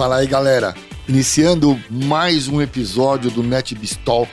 Fala aí, galera. Iniciando mais um episódio do NetBistalk.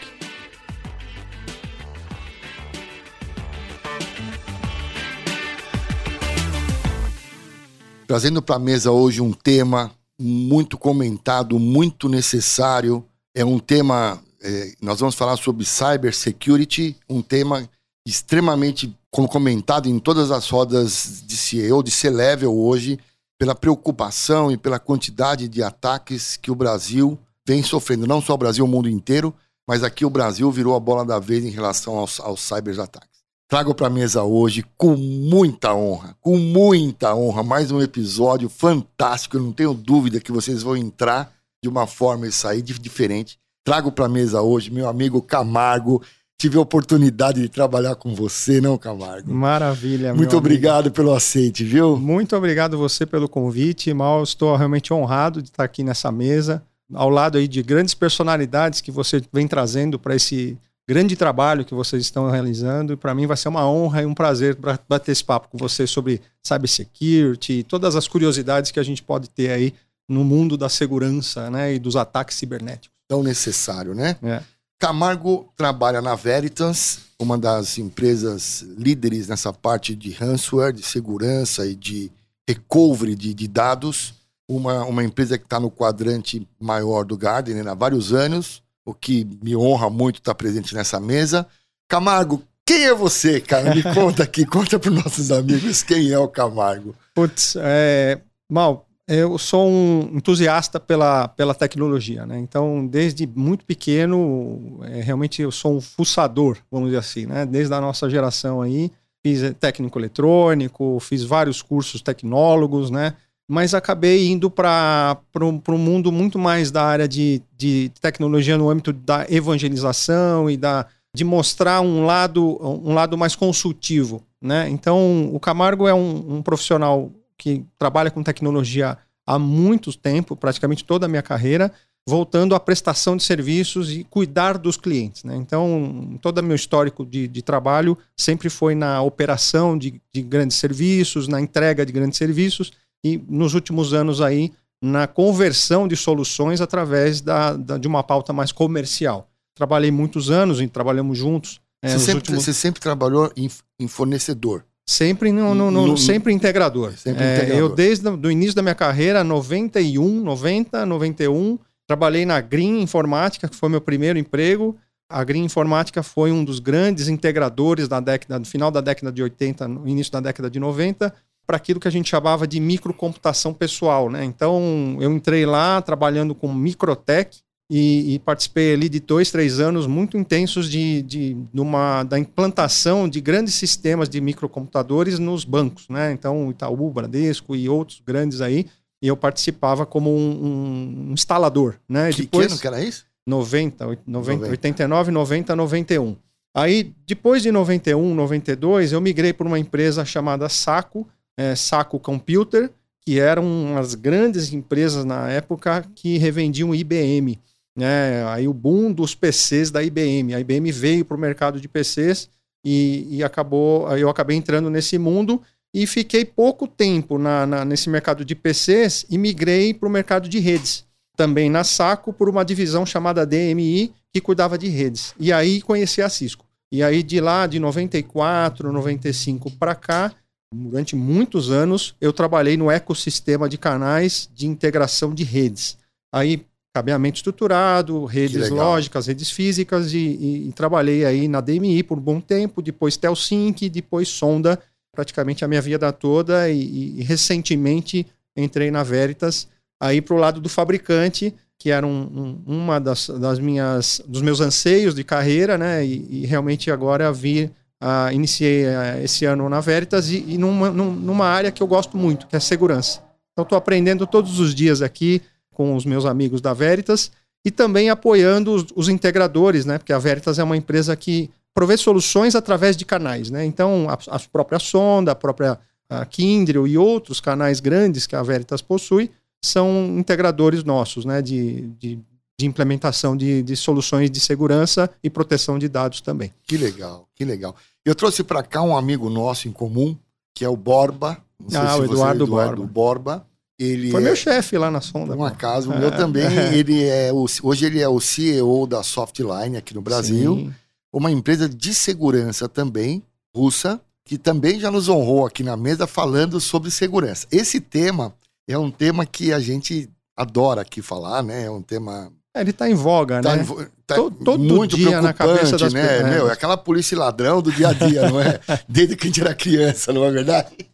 Trazendo para a mesa hoje um tema muito comentado, muito necessário. É um tema, é, nós vamos falar sobre cybersecurity, um tema extremamente comentado em todas as rodas de CEO, de C-Level hoje, pela preocupação e pela quantidade de ataques que o Brasil vem sofrendo. Não só o Brasil, o mundo inteiro, mas aqui o Brasil virou a bola da vez em relação aos, aos cyberataques. Trago para a mesa hoje, com muita honra, com muita honra, mais um episódio fantástico. Eu não tenho dúvida que vocês vão entrar de uma forma e sair diferente. Trago para a mesa hoje meu amigo Camargo, tive a oportunidade de trabalhar com você, não, Camargo? Maravilha, Muito obrigado amigo. pelo aceite, viu? Muito obrigado você pelo convite, Mal. Estou realmente honrado de estar aqui nessa mesa, ao lado aí de grandes personalidades que você vem trazendo para esse grande trabalho que vocês estão realizando. E para mim vai ser uma honra e um prazer bater esse papo com você sobre cybersecurity e todas as curiosidades que a gente pode ter aí no mundo da segurança né, e dos ataques cibernéticos. Tão necessário, né? É. Camargo trabalha na Veritas, uma das empresas líderes nessa parte de ransomware, de segurança e de recovery de, de dados. Uma, uma empresa que está no quadrante maior do Gartner há vários anos, o que me honra muito estar presente nessa mesa. Camargo, quem é você, cara? Me conta aqui, conta para os nossos amigos quem é o Camargo. Putz, é, Mal, eu sou um entusiasta pela, pela tecnologia, né? Então, desde muito pequeno, é, realmente eu sou um fuçador, vamos dizer assim, né? Desde a nossa geração aí, fiz técnico eletrônico, fiz vários cursos tecnólogos, né? Mas acabei indo para um mundo muito mais da área de, de tecnologia no âmbito da evangelização e da, de mostrar um lado, um lado mais consultivo, né? Então, o Camargo é um, um profissional que trabalha com tecnologia há muito tempo, praticamente toda a minha carreira, voltando à prestação de serviços e cuidar dos clientes. Né? Então, todo o meu histórico de, de, trabalho sempre foi na operação de, de, grandes serviços, na entrega de grandes serviços e, nos últimos anos, aí, na conversão de soluções através da, da de uma pauta mais comercial. Trabalhei muitos anos e trabalhamos juntos. É, você, sempre, últimos... você sempre trabalhou em, em fornecedor? Sempre no, no, no, sempre integrador. Sempre é, integrador. Eu, desde o início da minha carreira, 91, 90, 91, trabalhei na Green Informática, que foi meu primeiro emprego. A Green Informática foi um dos grandes integradores da década, no final da década de 80, no início da década de 90, para aquilo que a gente chamava de microcomputação pessoal. Né? Então, eu entrei lá trabalhando com Microtech, e, e, participei ali de dois, três anos muito intensos de, de, de uma, da implantação de grandes sistemas de microcomputadores nos bancos, né? Então, Itaú, Bradesco e outros grandes aí, e eu participava como um, um instalador, né? Que, depois, que ano que era isso? 90, 90, 90, 89, 90, 91. Aí, depois de 91, 92, eu migrei para uma empresa chamada Saco, é, Saco Computer, que eram umas grandes empresas na época que revendiam IBM né? Aí o boom dos PCs da IBM. A IBM veio para o mercado de PCs e, e acabou, eu acabei entrando nesse mundo e fiquei pouco tempo na, na, nesse mercado de PCs e migrei para o mercado de redes. Também na Saco, por uma divisão chamada DMI, que cuidava de redes. E aí conheci a Cisco. E aí de lá, de 94, 95 para cá, durante muitos anos, eu trabalhei no ecossistema de canais de integração de redes. Aí cabeamento estruturado, redes lógicas, redes físicas e, e, e, trabalhei aí na DMI por um bom tempo, depois Telsync, depois Sonda, praticamente a minha vida toda e, e recentemente entrei na Veritas aí para o lado do fabricante, que era um, um, uma das, das, minhas dos meus anseios de carreira, né? E, realmente agora vi uh, iniciei uh, esse ano na Veritas e, e numa, numa área que eu gosto muito, que é segurança. Então estou aprendendo todos os dias aqui com os meus amigos da Veritas e também apoiando os, os integradores, né? Porque a Veritas é uma empresa que provê soluções através de canais, né? Então, a, a própria Sonda, a própria a Kindle e outros canais grandes que a Veritas possui são integradores nossos, né? De, de, de implementação de, de soluções de segurança e proteção de dados também. Que legal, que legal. Eu trouxe para cá um amigo nosso em comum, que é o Borba. Não ah, o Eduardo, Eduardo Borba. Borba Ele Foi é... meu chefe lá na sonda. Um acaso, o meu também. Ele é o, hoje ele é o CEO da Softline aqui no Brasil. Sim. Uma empresa de segurança também, russa, que também já nos honrou aqui na mesa falando sobre segurança. Esse tema é um tema que a gente adora aqui falar, né? É um tema. É, ele está em voga, tá né? Em, tá todo muito dia na cabeça das né? pessoas. Meu, é aquela polícia ladrão do dia a dia, não é? Desde que a gente era criança, não é verdade?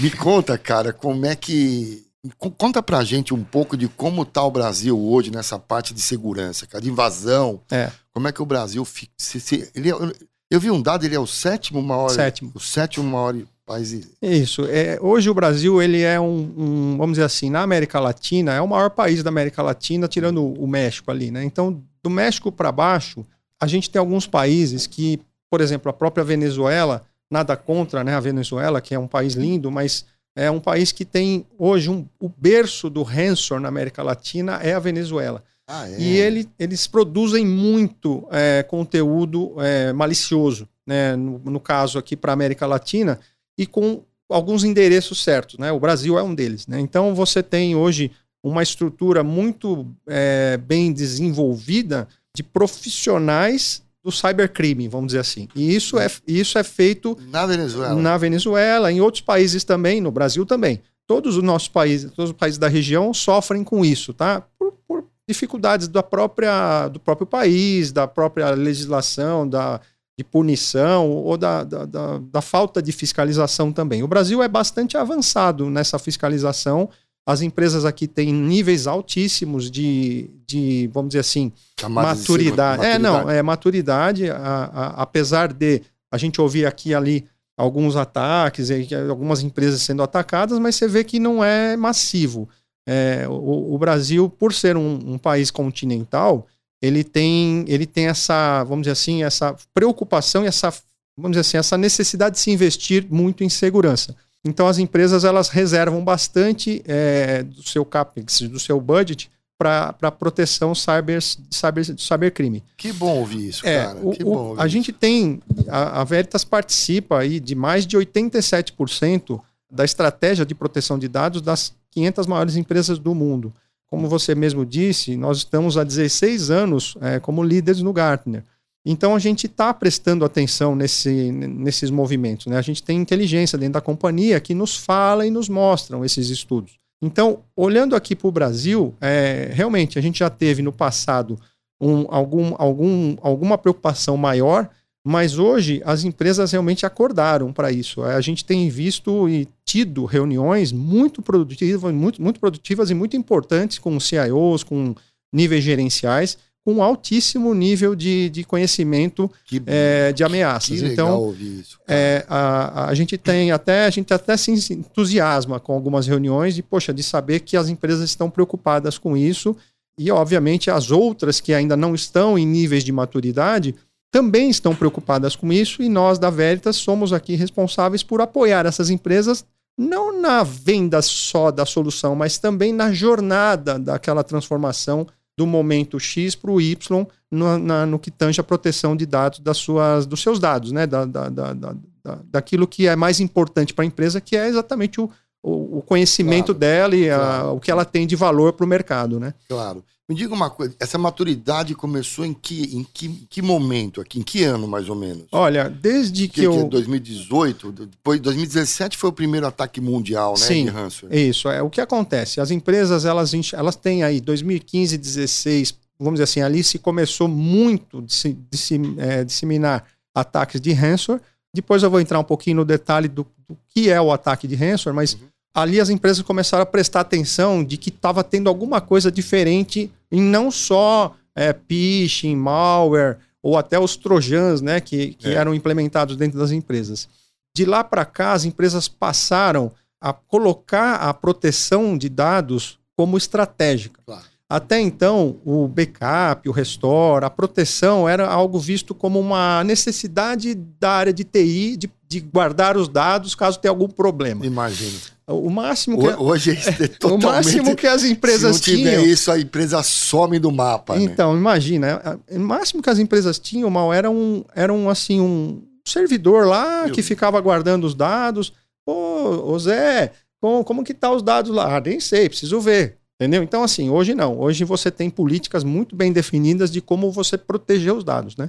Me conta, cara, como é que. Conta pra gente um pouco de como tá o Brasil hoje nessa parte de segurança, cara, de invasão. É. Como é que o Brasil fica. Se, se, ele, é, eu vi um dado, ele é o sétimo maior. Sétimo. O sétimo maior país. Isso. É, hoje o Brasil, ele é um, um, vamos dizer assim, na América Latina, é o maior país da América Latina, tirando o México ali, né? Então, do México para baixo, a gente tem alguns países que, por exemplo, a própria Venezuela, nada contra né, a Venezuela, que é um país lindo, mas é um país que tem hoje um, o berço do ransomware na América Latina é a Venezuela. Ah, é? E ele, eles produzem muito é, conteúdo é, malicioso, né? no, no caso aqui para a América Latina, e com alguns endereços certos. Né? O Brasil é um deles. Né? Então você tem hoje uma estrutura muito é, bem desenvolvida de profissionais do cybercrime, vamos dizer assim. E isso é, isso é feito na Venezuela. na Venezuela, em outros países também, no Brasil também. Todos os nossos países, todos os países da região sofrem com isso, tá? Por, por dificuldades da própria, do próprio país, da própria legislação, da, de punição ou da, da, da, da, falta de fiscalização também. O Brasil é bastante avançado nessa fiscalização. As empresas aqui têm níveis altíssimos de, de vamos dizer assim, maturidade. maturidade. É, não, é maturidade, a, a, apesar de a gente ouvir aqui e ali alguns ataques, algumas empresas sendo atacadas, mas você vê que não é massivo. É, o, o, Brasil, por ser um, um, país continental, ele tem, ele tem essa, vamos dizer assim, essa preocupação e essa, vamos dizer assim, essa necessidade de se investir muito em segurança. Então as empresas elas reservam bastante é, do seu capex, do seu budget para proteção cyber, cyber, cybercrime. Que bom ouvir isso, é, cara. O, que bom a isso. gente tem, a, a Veritas participa aí de mais de 87% da estratégia de proteção de dados das 500 maiores empresas do mundo. Como você mesmo disse, nós estamos há 16 anos é, como líderes no Gartner. Então a gente está prestando atenção nesse, nesses movimentos. Né? A gente tem inteligência dentro da companhia que nos fala e nos mostram esses estudos. Então, olhando aqui para o Brasil, é, realmente a gente já teve no passado um, algum, algum, alguma preocupação maior mas hoje as empresas realmente acordaram para isso. A gente tem visto e tido reuniões muito produtivas, muito, muito produtivas e muito importantes com CIOs, com níveis gerenciais, com altíssimo nível de, de conhecimento que, é, de ameaças. então, isso, é, a, a gente tem até a gente até se entusiasma com algumas reuniões de poxa de saber que as empresas estão preocupadas com isso. E obviamente as outras que ainda não estão em níveis de maturidade também estão preocupadas com isso. E nós da Veritas somos aqui responsáveis por apoiar essas empresas não na venda só da solução, mas também na jornada daquela transformação do momento X para o Y no, na, no, que tange a proteção de dados das suas, dos seus dados, né? Da, da, da, da daquilo que é mais importante para a empresa, que é exatamente o, o, conhecimento claro, dela e claro. a, o que ela tem de valor para o mercado, né? Claro. Me diga uma coisa, essa maturidade começou em que, em que, que momento aqui? Em que ano, mais ou menos? Olha, desde que, que eu... Que 2018, depois 2017 foi o primeiro ataque mundial, né, Sim, de ransomware. isso. É, o que acontece? As empresas, elas, elas têm aí 2015, 2016, vamos dizer assim, ali se começou muito de se, de se é, disseminar ataques de ransomware. Depois eu vou entrar um pouquinho no detalhe do, do que é o ataque de ransomware, mas... Uhum ali as empresas começaram a prestar atenção de que estava tendo alguma coisa diferente em não só é, phishing, malware ou até os trojans, né, que, que é. eram implementados dentro das empresas. De lá para cá, as empresas passaram a colocar a proteção de dados como estratégica. Claro. Até então, o backup, o restore, a proteção era algo visto como uma necessidade da área de TI de, de guardar os dados caso tenha algum problema. Imagina. O máximo que hoje é totalmente, o máximo que as empresas se não tiver tinham, isso a empresa some do mapa. Né? Então né? imagina, o máximo que as empresas tinham mal era um era um assim um servidor lá que ficava guardando os dados. Pô, Zé, como, como que tá os dados lá? Ah, nem sei, preciso ver. Entendeu? Então, assim, hoje não. Hoje você tem políticas muito bem definidas de como você proteger os dados, né?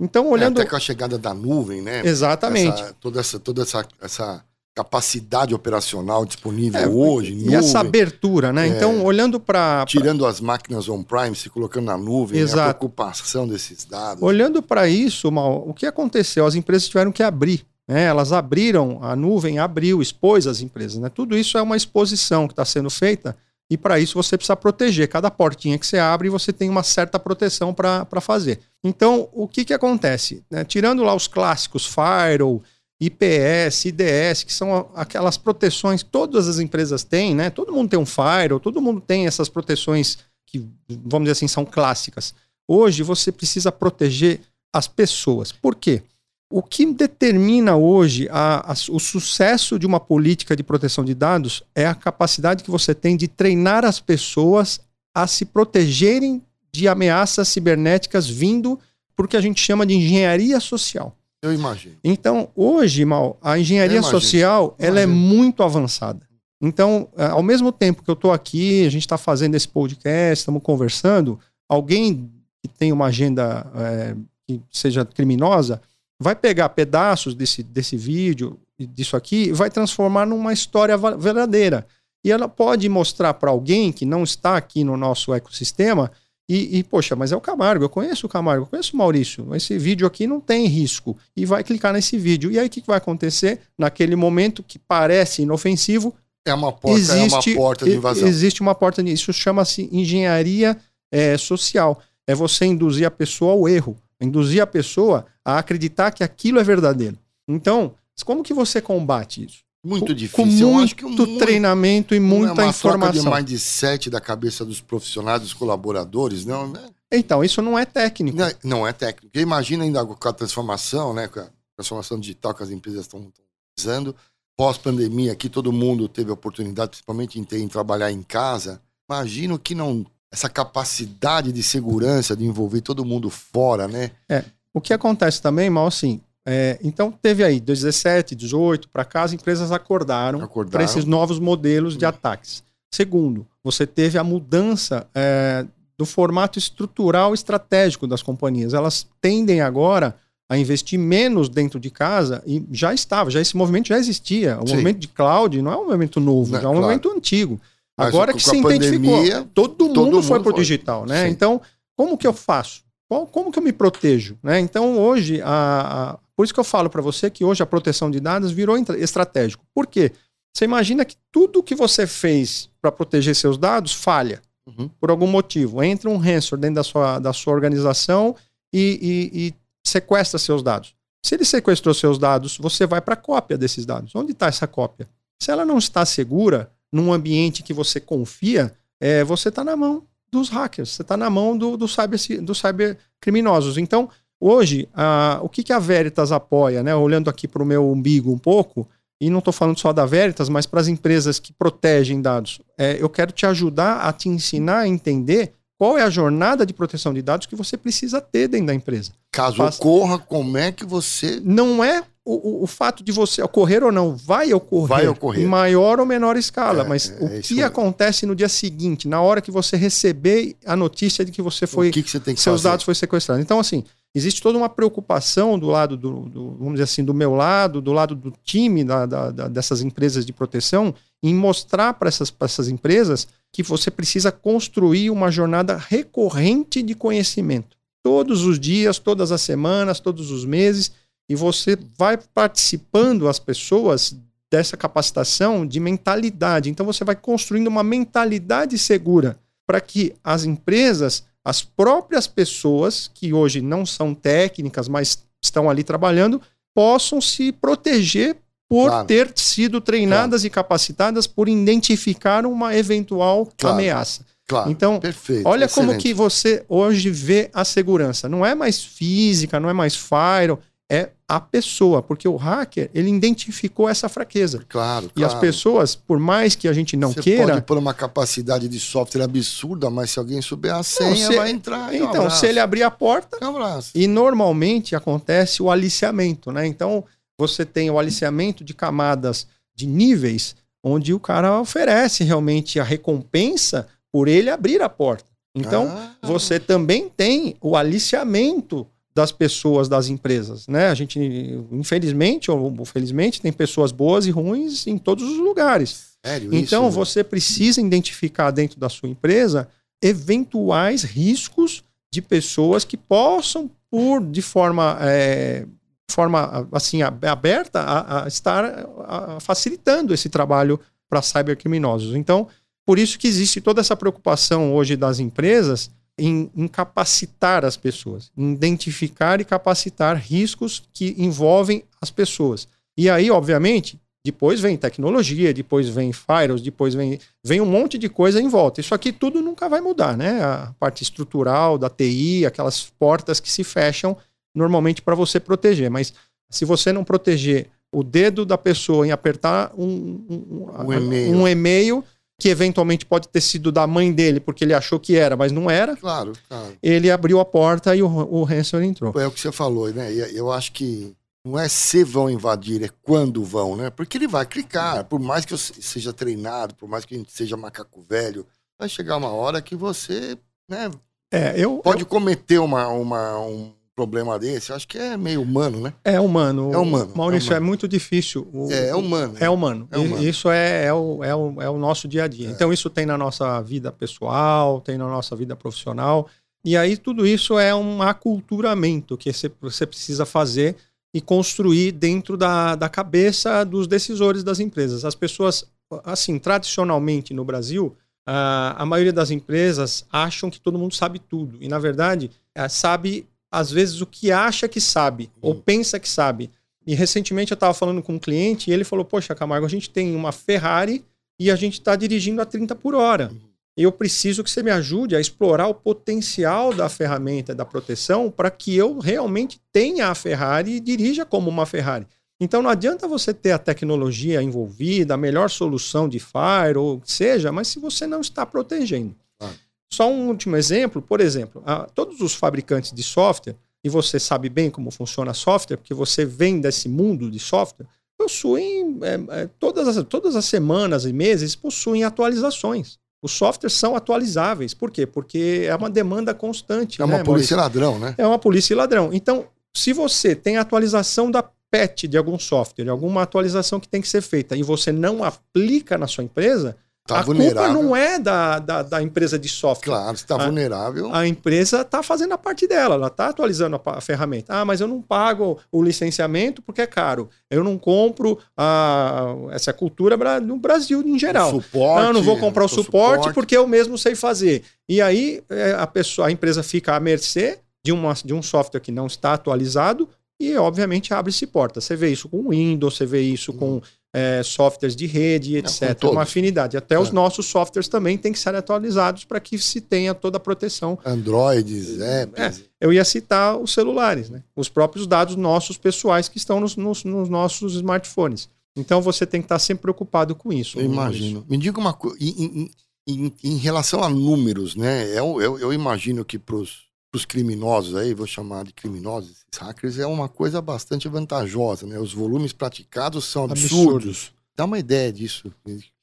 Então, é, olhando. É, até com a chegada da nuvem, né? Exatamente. Essa, toda essa, toda essa, essa capacidade operacional disponível é, hoje. E nuvem, essa abertura, né? É, então, olhando para. Tirando as máquinas on-prime, se colocando na nuvem, né? a preocupação desses dados. Olhando para isso, Mal, o que aconteceu? As empresas tiveram que abrir. Né? Elas abriram, a nuvem abriu, expôs as empresas. Né? Tudo isso é uma exposição que está sendo feita e para isso você precisa proteger. Cada portinha que você abre, você tem uma certa proteção para fazer. Então, o que, que acontece? Né? Tirando lá os clássicos Firewall, IPS, IDS, que são aquelas proteções que todas as empresas têm, né? Todo mundo tem um Firewall, todo mundo tem essas proteções que, vamos dizer assim, são clássicas. Hoje você precisa proteger as pessoas. Por quê? O que determina hoje a, a, o sucesso de uma política de proteção de dados é a capacidade que você tem de treinar as pessoas a se protegerem de ameaças cibernéticas vindo por que a gente chama de engenharia social. Eu imagino. Então, hoje, Mal, a engenharia social ela é muito avançada. Então, é, ao mesmo tempo que eu estou aqui, a gente está fazendo esse podcast, estamos conversando, alguém que tem uma agenda é, que seja criminosa vai pegar pedaços desse, desse vídeo, disso aqui, e vai transformar numa história verdadeira. E ela pode mostrar para alguém que não está aqui no nosso ecossistema e, e, poxa, mas é o Camargo, eu conheço o Camargo, eu conheço o Maurício, esse vídeo aqui não tem risco. E vai clicar nesse vídeo. E aí o que vai acontecer? Naquele momento que parece inofensivo, é uma porta, existe, é uma porta de invasão. Existe uma porta Isso chama-se engenharia é, social. É você induzir a pessoa ao erro induzir a pessoa a acreditar que aquilo é verdadeiro. Então, como que você combate isso? Muito difícil. Com muito, muito treinamento e muita é uma informação. de mindset da cabeça dos profissionais, dos colaboradores, não? Né? Então, isso não é técnico. Não, não é técnico. Imagina ainda com a transformação, né? Com a transformação digital que as empresas estão usando. Pós-pandemia, aqui todo mundo teve a oportunidade, principalmente em, ter, em trabalhar em casa. Imagino que não essa capacidade de segurança de envolver todo mundo fora, né? É. O que acontece também, mal assim, é, então teve aí 2017, 18 para cá as empresas acordaram, acordaram. para esses novos modelos de ataques. Segundo, você teve a mudança é, do formato estrutural estratégico das companhias. Elas tendem agora a investir menos dentro de casa e já estava, já esse movimento já existia. O Sim. movimento de cloud não é um movimento novo, não, já é um claro. movimento antigo. Agora que se identificou, todo, todo mundo, foi para o digital, né? Sim. Então, como que eu faço? Como que eu me protejo? Né? Então, hoje, a, a... por isso que eu falo para você que hoje a proteção de dados virou estratégico. Por quê? Você imagina que tudo que você fez para proteger seus dados falha, uhum. por algum motivo. Entra um ransomware dentro da sua, da sua organização e, e, e sequestra seus dados. Se ele sequestrou seus dados, você vai para a cópia desses dados. Onde está essa cópia? Se ela não está segura, num ambiente que você confia, é, você está na mão dos hackers, você está na mão do, do cyber, dos cybercriminosos. Então, hoje, a, o que, que a Veritas apoia, né? olhando aqui para o meu umbigo um pouco, e não estou falando só da Veritas, mas para as empresas que protegem dados, é, eu quero te ajudar a te ensinar a entender qual é a jornada de proteção de dados que você precisa ter dentro da empresa. Caso Faz... ocorra, como é que você. Não é o, o, fato de você ocorrer ou não, vai ocorrer. Vai ocorrer. Em maior ou menor escala. É, mas é, o que acontece no dia seguinte, na hora que você receber a notícia de que você foi. O que, que você seus fazer? dados foram sequestrados. Então, assim, existe toda uma preocupação do lado do, do, vamos dizer assim, do meu lado, do lado do time da, da, da, dessas empresas de proteção, em mostrar para essas, essas empresas que você precisa construir uma jornada recorrente de conhecimento. Todos os dias, todas as semanas, todos os meses, e você vai participando as pessoas dessa capacitação de mentalidade. Então você vai construindo uma mentalidade segura para que as empresas, as próprias pessoas que hoje não são técnicas, mas estão ali trabalhando, possam se proteger por claro. ter sido treinadas claro. e capacitadas por identificar uma eventual claro. ameaça. Claro, então, perfeito, olha excelente. como que você hoje vê a segurança. Não é mais física, não é mais firewall, é a pessoa, porque o hacker ele identificou essa fraqueza. Claro. E as pessoas, por mais que a gente não Você queira, pode pôr uma capacidade de software absurda, mas se alguém souber a senha, não, se... vai entrar. Então, um se ele abrir a porta, um e normalmente acontece o aliciamento, né? Então, você tem o aliciamento de camadas de níveis onde o cara oferece realmente a recompensa por ele abrir a porta. Então, ah. você também tem o aliciamento das pessoas das empresas, né? A gente, infelizmente ou felizmente, tem pessoas boas e ruins em todos os lugares. Sério, então, isso, você precisa identificar dentro da sua empresa eventuais riscos de pessoas que possam, por de forma, é, forma assim aberta, a, a estar a, facilitando esse trabalho para cybercriminosos. Então, por isso que existe toda essa preocupação hoje das empresas em, em, capacitar as pessoas, em identificar e capacitar riscos que envolvem as pessoas. E aí, obviamente, depois vem tecnologia, depois vem firewalls, depois vem, vem um monte de coisa em volta. Isso aqui tudo nunca vai mudar, né? A parte estrutural da TI, aquelas portas que se fecham normalmente para você proteger. Mas se você não proteger o dedo da pessoa em apertar um, um, um um e-mail que eventualmente pode ter sido da mãe dele, porque ele achou que era, mas não era. Claro, claro. Ele abriu a porta e o, o Hanson entrou. É o que você falou, né? Eu acho que não é se vão invadir, é quando vão, né? Porque ele vai clicar, por mais que eu seja treinado, por mais que a gente seja macaco velho, vai chegar uma hora que você, né? É, eu, pode eu... cometer uma, uma, um problema desse, acho que é meio humano, né? É humano. É humano. Maurício, é, humano. é muito difícil. O, é, é humano. É humano. É humano. Isso é, é, o, é, o, é o nosso dia a dia. É. Então, isso tem na nossa vida pessoal, tem na nossa vida profissional. E aí, tudo isso é um aculturamento que você precisa fazer e construir dentro da, da cabeça dos decisores das empresas. As pessoas, assim, tradicionalmente no Brasil, a, a maioria das empresas acham que todo mundo sabe tudo. E, na verdade, é, sabe às vezes, o que acha que sabe uhum. ou pensa que sabe. E recentemente eu estava falando com um cliente e ele falou: Poxa, Camargo, a gente tem uma Ferrari e a gente está dirigindo a 30 por hora. Uhum. Eu preciso que você me ajude a explorar o potencial da ferramenta da proteção para que eu realmente tenha a Ferrari e dirija como uma Ferrari. Então não adianta você ter a tecnologia envolvida, a melhor solução de fire ou seja, mas se você não está protegendo. Só um último exemplo, por exemplo, a, todos os fabricantes de software, e você sabe bem como funciona software, porque você vem desse mundo de software, possuem, é, é, todas, as, todas as semanas e meses, possuem atualizações. Os softwares são atualizáveis. Por quê? Porque é uma demanda constante. É uma né, polícia Maurício? ladrão, né? É uma polícia ladrão. Então, se você tem atualização da patch de algum software, alguma atualização que tem que ser feita, e você não aplica na sua empresa, Tá a vulnerável. culpa não é da, da, da, empresa de software. Claro, está vulnerável. A empresa está fazendo a parte dela, ela está atualizando a, a, ferramenta. Ah, mas eu não pago o licenciamento porque é caro. Eu não compro a, essa cultura no Brasil em geral. O suporte. eu não vou comprar o suporte, suporte, porque eu mesmo sei fazer. E aí é, a, pessoa, a empresa fica à mercê de, uma, de um software que não está atualizado e, obviamente, abre-se porta. Você vê isso com Windows, você vê isso com uhum é, softwares de rede, etc. É uma afinidade. Até é. os nossos softwares também têm que ser atualizados para que se tenha toda a proteção. Androids, apps. É, eu ia citar os celulares, né? os próprios dados nossos pessoais que estão nos, nos, nos nossos smartphones. Então você tem que estar sempre preocupado com isso. Eu imagino. Isso. Me diga uma coisa, em, em, em, relação a números, né? Eu, eu, eu imagino que para os os criminosos aí, vou chamar de criminosos, esses hackers, é uma coisa bastante vantajosa, né? Os volumes praticados são absurdos. Dá uma ideia disso.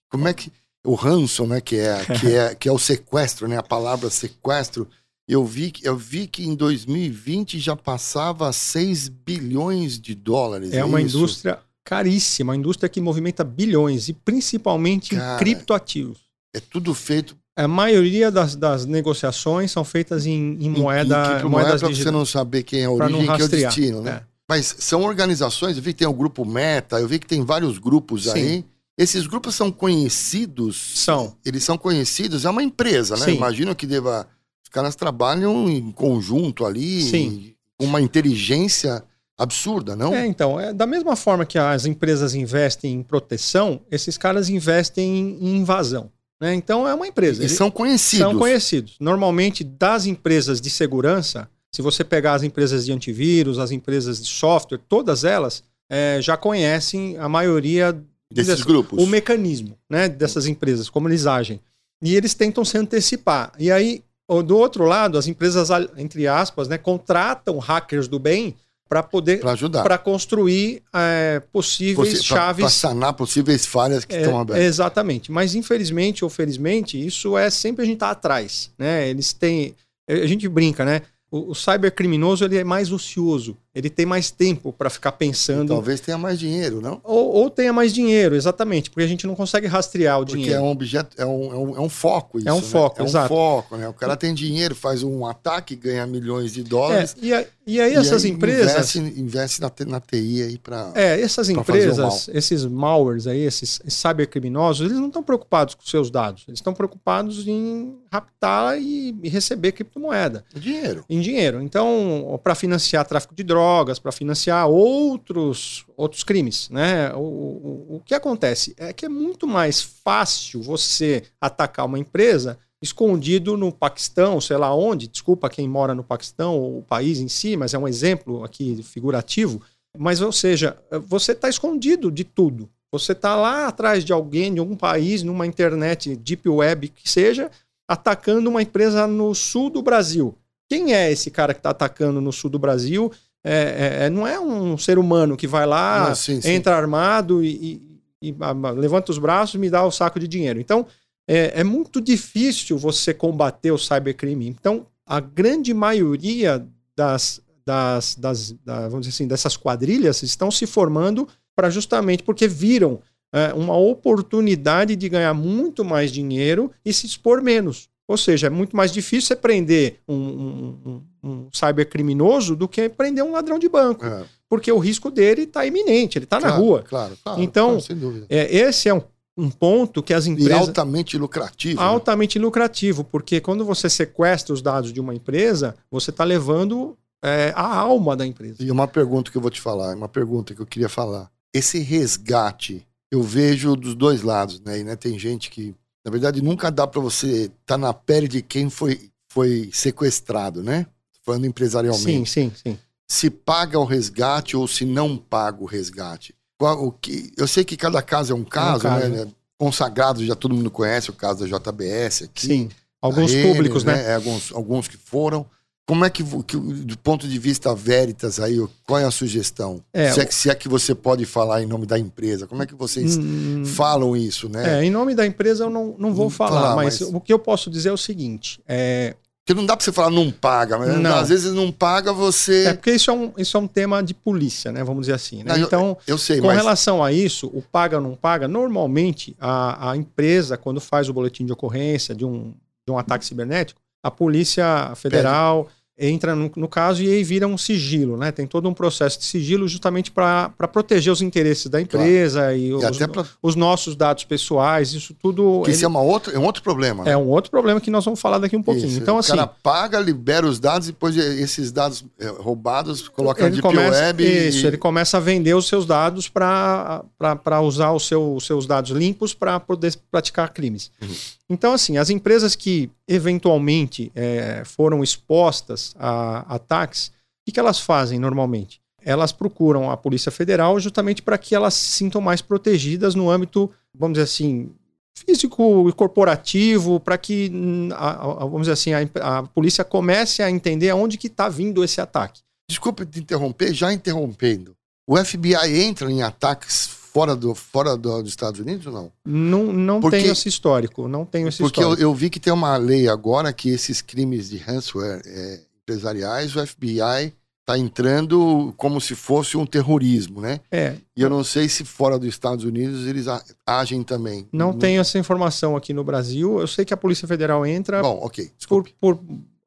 Como é que o ransom, né, que é, que é, que é o sequestro, né, a palavra sequestro, eu vi, eu vi que em 2020 já passava 6 bilhões de dólares. É, é uma isso? indústria caríssima, uma indústria que movimenta bilhões e principalmente Cara, em criptoativos. É tudo feito a maioria das, das negociações são feitas em, em moeda, em, em moedas para você não saber quem é a origem e quem é o destino, né? É. Mas são organizações, eu vi que tem o grupo Meta, eu vi que tem vários grupos Sim. aí. Esses grupos são conhecidos? São. Eles são conhecidos? É uma empresa, né? Sim. Imagino que deva. Os caras trabalham em conjunto ali, Sim. com uma inteligência absurda, não? É, então, é, da mesma forma que as empresas investem em proteção, esses caras investem em invasão. Né? Então é uma empresa. E são conhecidos. São conhecidos. Normalmente, das empresas de segurança, se você pegar as empresas de antivírus, as empresas de software, todas elas é, já conhecem a maioria desses assim, grupos. O mecanismo né, dessas empresas, como eles agem. E eles tentam se antecipar. E aí, do outro lado, as empresas, entre aspas, né, contratam hackers do bem para poder para construir é, possíveis Possi chaves para sanar possíveis falhas que é, estão abertas. exatamente. Mas infelizmente ou felizmente isso é sempre a gente tá atrás né? Eles têm a gente brinca né? O, o cybercriminoso ele é mais ocioso ele tem mais tempo para ficar pensando. E talvez tenha mais dinheiro, não? Ou, ou, tenha mais dinheiro, exatamente, porque a gente não consegue rastrear o porque dinheiro. Porque é um objeto, é um, é um, é um foco isso. É um né? foco, é exato. um foco, né? O cara tem dinheiro, faz um ataque, ganha milhões de dólares. É, e, a, e, aí essas e aí empresas. Investe, investe na, na TI aí para. É, essas empresas, esses malwares aí, esses, cybercriminosos, eles não estão preocupados com seus dados. Eles estão preocupados em raptar e, e receber criptomoeda. Dinheiro. Em dinheiro. Então, para financiar tráfico de drogas, para financiar outros, outros crimes. Né? O, o, o que acontece é que é muito mais fácil você atacar uma empresa escondido no Paquistão, sei lá onde, desculpa quem mora no Paquistão ou o país em si, mas é um exemplo aqui figurativo. Mas, ou seja, você está escondido de tudo. Você está lá atrás de alguém, de algum país, numa internet deep web que seja, atacando uma empresa no sul do Brasil. Quem é esse cara que está atacando no sul do Brasil é, é, é, não é um ser humano que vai lá, Não, sim, sim. entra armado e, e, e, levanta os braços e me dá o saco de dinheiro. Então, é, é muito difícil você combater o cybercrime. Então, a grande maioria das, das, das da, vamos dizer assim, dessas quadrilhas estão se formando para justamente porque viram é, uma oportunidade de ganhar muito mais dinheiro e se expor menos. Ou seja, é muito mais difícil você prender um, um, um cybercriminoso do que prender um ladrão de banco. É. Porque o risco dele está iminente, ele está claro, na rua. Claro, claro. Então, claro, sem dúvida. É, esse é um, um ponto que as empresas. E altamente lucrativo. Né? Altamente né? lucrativo, porque quando você sequestra os dados de uma empresa, você está levando é, a alma da empresa. E uma pergunta que eu vou te falar, uma pergunta que eu queria falar. Esse resgate, eu vejo dos dois lados, né? E, né, tem gente que na verdade, nunca dá para você estar tá na pele de quem foi, foi sequestrado, né? Falando empresarialmente. Sim, sim, sim. Se paga o resgate ou se não paga o resgate. O que, eu sei que cada caso é um caso, é um caso. né? Consagrado, já todo mundo conhece o caso da JBS aqui. Sim, alguns públicos, né? né? É, alguns, alguns que foram. Como é que, que, do ponto de vista Veritas aí, qual é a sugestão? É, se, é que, se é que você pode falar em nome da empresa, como é que vocês hum, falam isso, né? É, em nome da empresa eu não, não vou falar, falar mas, mas, o que eu posso dizer é o seguinte, é... Porque não dá para você falar não paga, mas não. às vezes não paga você... É porque isso é um, isso é um tema de polícia, né? Vamos dizer assim, né? Não, então, eu, eu sei, com mas... relação a isso, o paga ou não paga, normalmente a, a empresa, quando faz o boletim de ocorrência de um, de um ataque cibernético, a Polícia Federal... Pede entra no, no, caso e aí vira um sigilo, né? Tem todo um processo de sigilo justamente para proteger os interesses da empresa claro. e, e os, pra... os, nossos dados pessoais, isso tudo. Que ele... isso é, uma outra, é um outro problema. Né? É um outro problema que nós vamos falar daqui um pouquinho. Isso. Então, o assim. Cara paga, libera os dados e depois esses dados é, roubados coloca na começa, web. Isso, e... ele começa a vender os seus dados para usar os seu, seus dados limpos para poder praticar crimes. Uhum. Então, assim, as empresas que eventualmente é, foram expostas a ataques, o que, elas fazem normalmente? Elas procuram a Polícia Federal justamente para que elas se sintam mais protegidas no âmbito, vamos dizer assim, físico e corporativo, para que, a, a, vamos dizer assim, a, a, polícia comece a entender aonde que está vindo esse ataque. Desculpe te interromper, já interrompendo. O FBI entra em ataques fora, do, fora do, dos Estados Unidos ou não? Não, não porque, tenho esse histórico. Não tenho esse porque histórico. eu, eu, vi que tem uma lei agora que esses crimes de ransomware é, empresariais, o FBI está entrando como se fosse um terrorismo, né? É. E eu não sei se fora dos Estados Unidos eles agem também. Não tenho essa informação aqui no Brasil. Eu sei que a Polícia Federal entra. Bom, ok. Por, por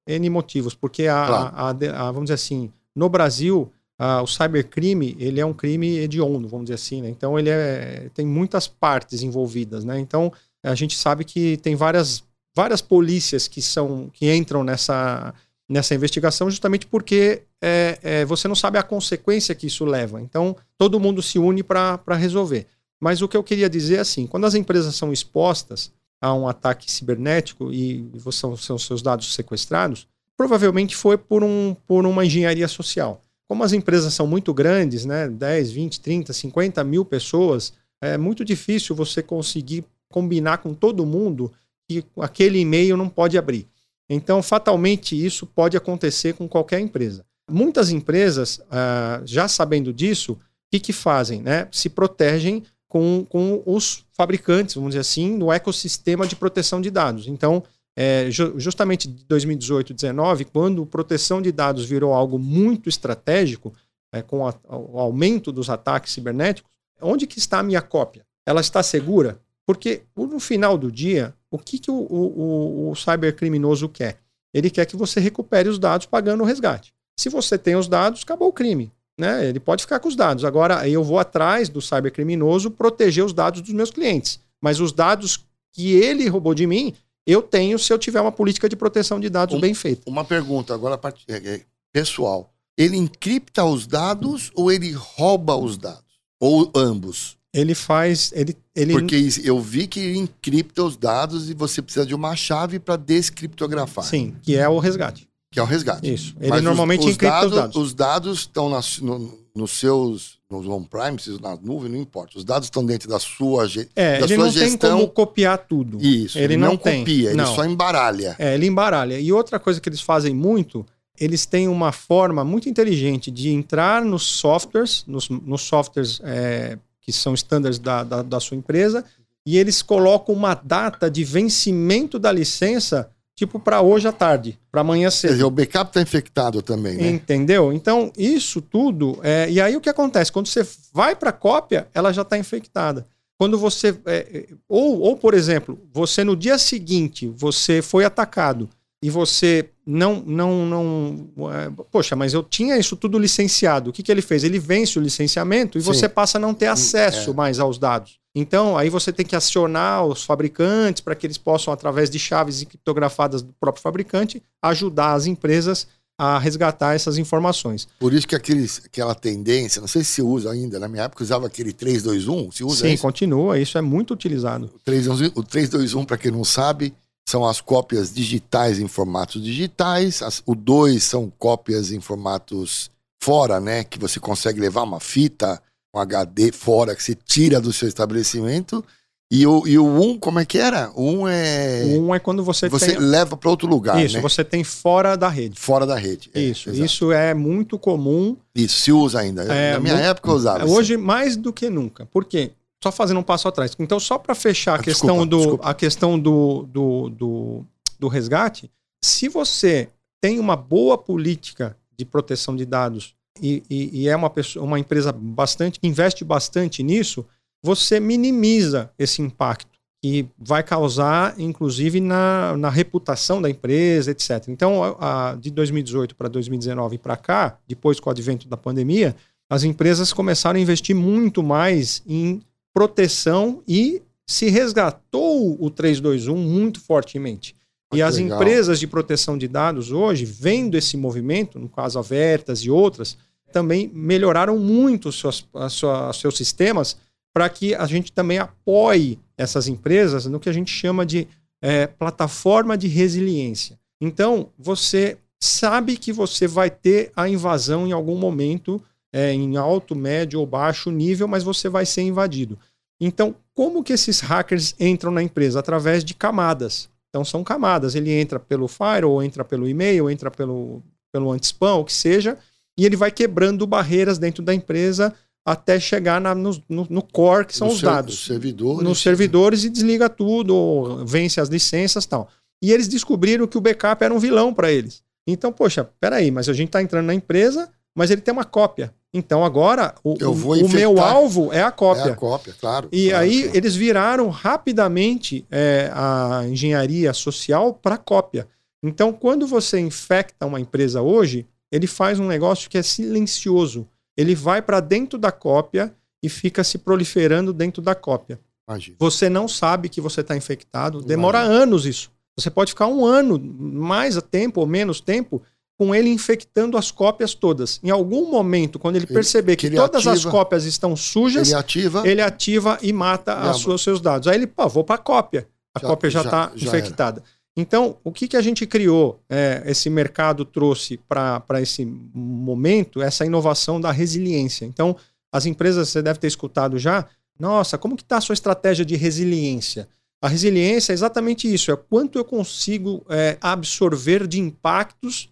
N motivos. Porque a, claro. a, a, a, vamos dizer assim, no Brasil ah, o cybercrime ele é um crime hediondo, vamos dizer assim, né? Então ele é, tem muitas partes envolvidas, né? Então a gente sabe que tem várias, várias polícias que são que entram nessa, nessa investigação justamente porque é, é, você não sabe a consequência que isso leva. Então todo mundo se une para resolver. Mas o que eu queria dizer é assim, quando as empresas são expostas a um ataque cibernético e são, são seus dados sequestrados, provavelmente foi por, um, por uma engenharia social. Como as empresas são muito grandes, né, 10, 20, 30, 50 mil pessoas, é muito difícil você conseguir combinar com todo mundo que aquele e-mail não pode abrir. Então, fatalmente, isso pode acontecer com qualquer empresa. Muitas empresas, uh, já sabendo disso, o que, que fazem? Né? Se protegem com, com os fabricantes, vamos dizer assim, no ecossistema de proteção de dados. Então, é, justamente de 2018 e 2019, quando proteção de dados virou algo muito estratégico, é, com a, o aumento dos ataques cibernéticos, onde que está a minha cópia? Ela está segura? Porque no final do dia, o que, que o, o, o cybercriminoso quer? Ele quer que você recupere os dados pagando o resgate. Se você tem os dados, acabou o crime. Né? Ele pode ficar com os dados. Agora, eu vou atrás do cybercriminoso proteger os dados dos meus clientes. Mas os dados que ele roubou de mim, eu tenho se eu tiver uma política de proteção de dados um, bem feita. Uma pergunta agora é, é, pessoal. Ele encripta os dados ou ele rouba os dados? Ou ambos? Ele faz. Ele, ele... Porque eu vi que ele encripta os dados e você precisa de uma chave para descriptografar. Sim, que é o resgate. Que é o resgate. Isso. Ele Mas normalmente os, os encripta dados, os dados. Os dados estão nas, no, nos seus nos on-premises, na nuvem, não importa. Os dados estão dentro da sua, é, da ele sua não gestão. tem como copiar tudo. Isso, ele, ele não, não copia, não. ele só embaralha. É, ele embaralha. E outra coisa que eles fazem muito, eles têm uma forma muito inteligente de entrar nos softwares, nos, nos softwares é, que são estándares da, da, da sua empresa, e eles colocam uma data de vencimento da licença tipo para hoje à tarde, para amanhã cedo. Quer dizer, o backup está infectado também, né? Entendeu? Então, isso tudo. É... E aí o que acontece? Quando você vai para a cópia, ela já está infectada. Quando você. É... Ou, ou, por exemplo, você no dia seguinte, você foi atacado e você não. não, não é... Poxa, mas eu tinha isso tudo licenciado. O que, que ele fez? Ele vence o licenciamento e Sim. você passa a não ter hum, acesso é. mais aos dados. Então, aí você tem que acionar os fabricantes para que eles possam, através de chaves criptografadas do próprio fabricante, ajudar as empresas a resgatar essas informações. Por isso que aqueles, aquela tendência, não sei se usa ainda, na minha época usava aquele 321, se usa Sim, isso? continua, isso é muito utilizado. O 321, o 321 para quem não sabe, são as cópias digitais em formatos digitais, as, o 2 são cópias em formatos fora, né, que você consegue levar uma fita um HD fora que você tira do seu estabelecimento. E o, e o um, como é que era? Um é. O um é quando você Você tem... leva para outro lugar. Isso, né? você tem fora da rede. Fora da rede. É, isso, exato. isso é muito comum. Isso, se usa ainda. É, Na minha muito... época eu usava. Hoje, isso. mais do que nunca. Por quê? Só fazendo um passo atrás. Então, só para fechar a, ah, questão, desculpa, do, desculpa. a questão do, do, do, do resgate, se você tem uma boa política de proteção de dados e, e, e é uma, pessoa, uma empresa bastante que investe bastante nisso, você minimiza esse impacto que vai causar, inclusive, na, na reputação da empresa, etc. Então, a, a, de 2018 para 2019 para cá, depois com o advento da pandemia, as empresas começaram a investir muito mais em proteção e se resgatou o 321 muito fortemente. E as legal. empresas de proteção de dados hoje, vendo esse movimento, no caso a Vertas e outras, também melhoraram muito os seus, os seus sistemas para que a gente também apoie essas empresas no que a gente chama de é, plataforma de resiliência. Então, você sabe que você vai ter a invasão em algum momento, é, em alto, médio ou baixo nível, mas você vai ser invadido. Então, como que esses hackers entram na empresa? Através de camadas. Então, são camadas. Ele entra pelo firewall, entra pelo e-mail, entra pelo, pelo anti-spam, o que seja, e ele vai quebrando barreiras dentro da empresa até chegar na, no, no, core, que são no os ser, dados. Servidores. Nos servidores e desliga tudo, vence as licenças tal. E eles descobriram que o backup era um vilão para eles. Então, poxa, peraí, mas a gente está entrando na empresa, mas ele tem uma cópia. Então agora o, o meu alvo é a cópia. É a cópia, claro. E claro, aí claro. eles viraram rapidamente é, a engenharia social para cópia. Então, quando você infecta uma empresa hoje, ele faz um negócio que é silencioso. Ele vai para dentro da cópia e fica se proliferando dentro da cópia. Imagina. Você não sabe que você está infectado. Demora Imagina. anos isso. Você pode ficar um ano, mais tempo ou menos tempo, com ele infectando as cópias todas. Em algum momento, quando ele perceber que, que ele todas ativa, as cópias estão sujas, ele ativa, ele ativa e mata os seus dados. Aí ele, pô, vou para a cópia. A já, cópia já está infectada. Era. Então, o que, que a gente criou, é, esse mercado trouxe para esse momento, essa inovação da resiliência. Então, as empresas, você deve ter escutado já, nossa, como que está a sua estratégia de resiliência? A resiliência é exatamente isso, é quanto eu consigo é, absorver de impactos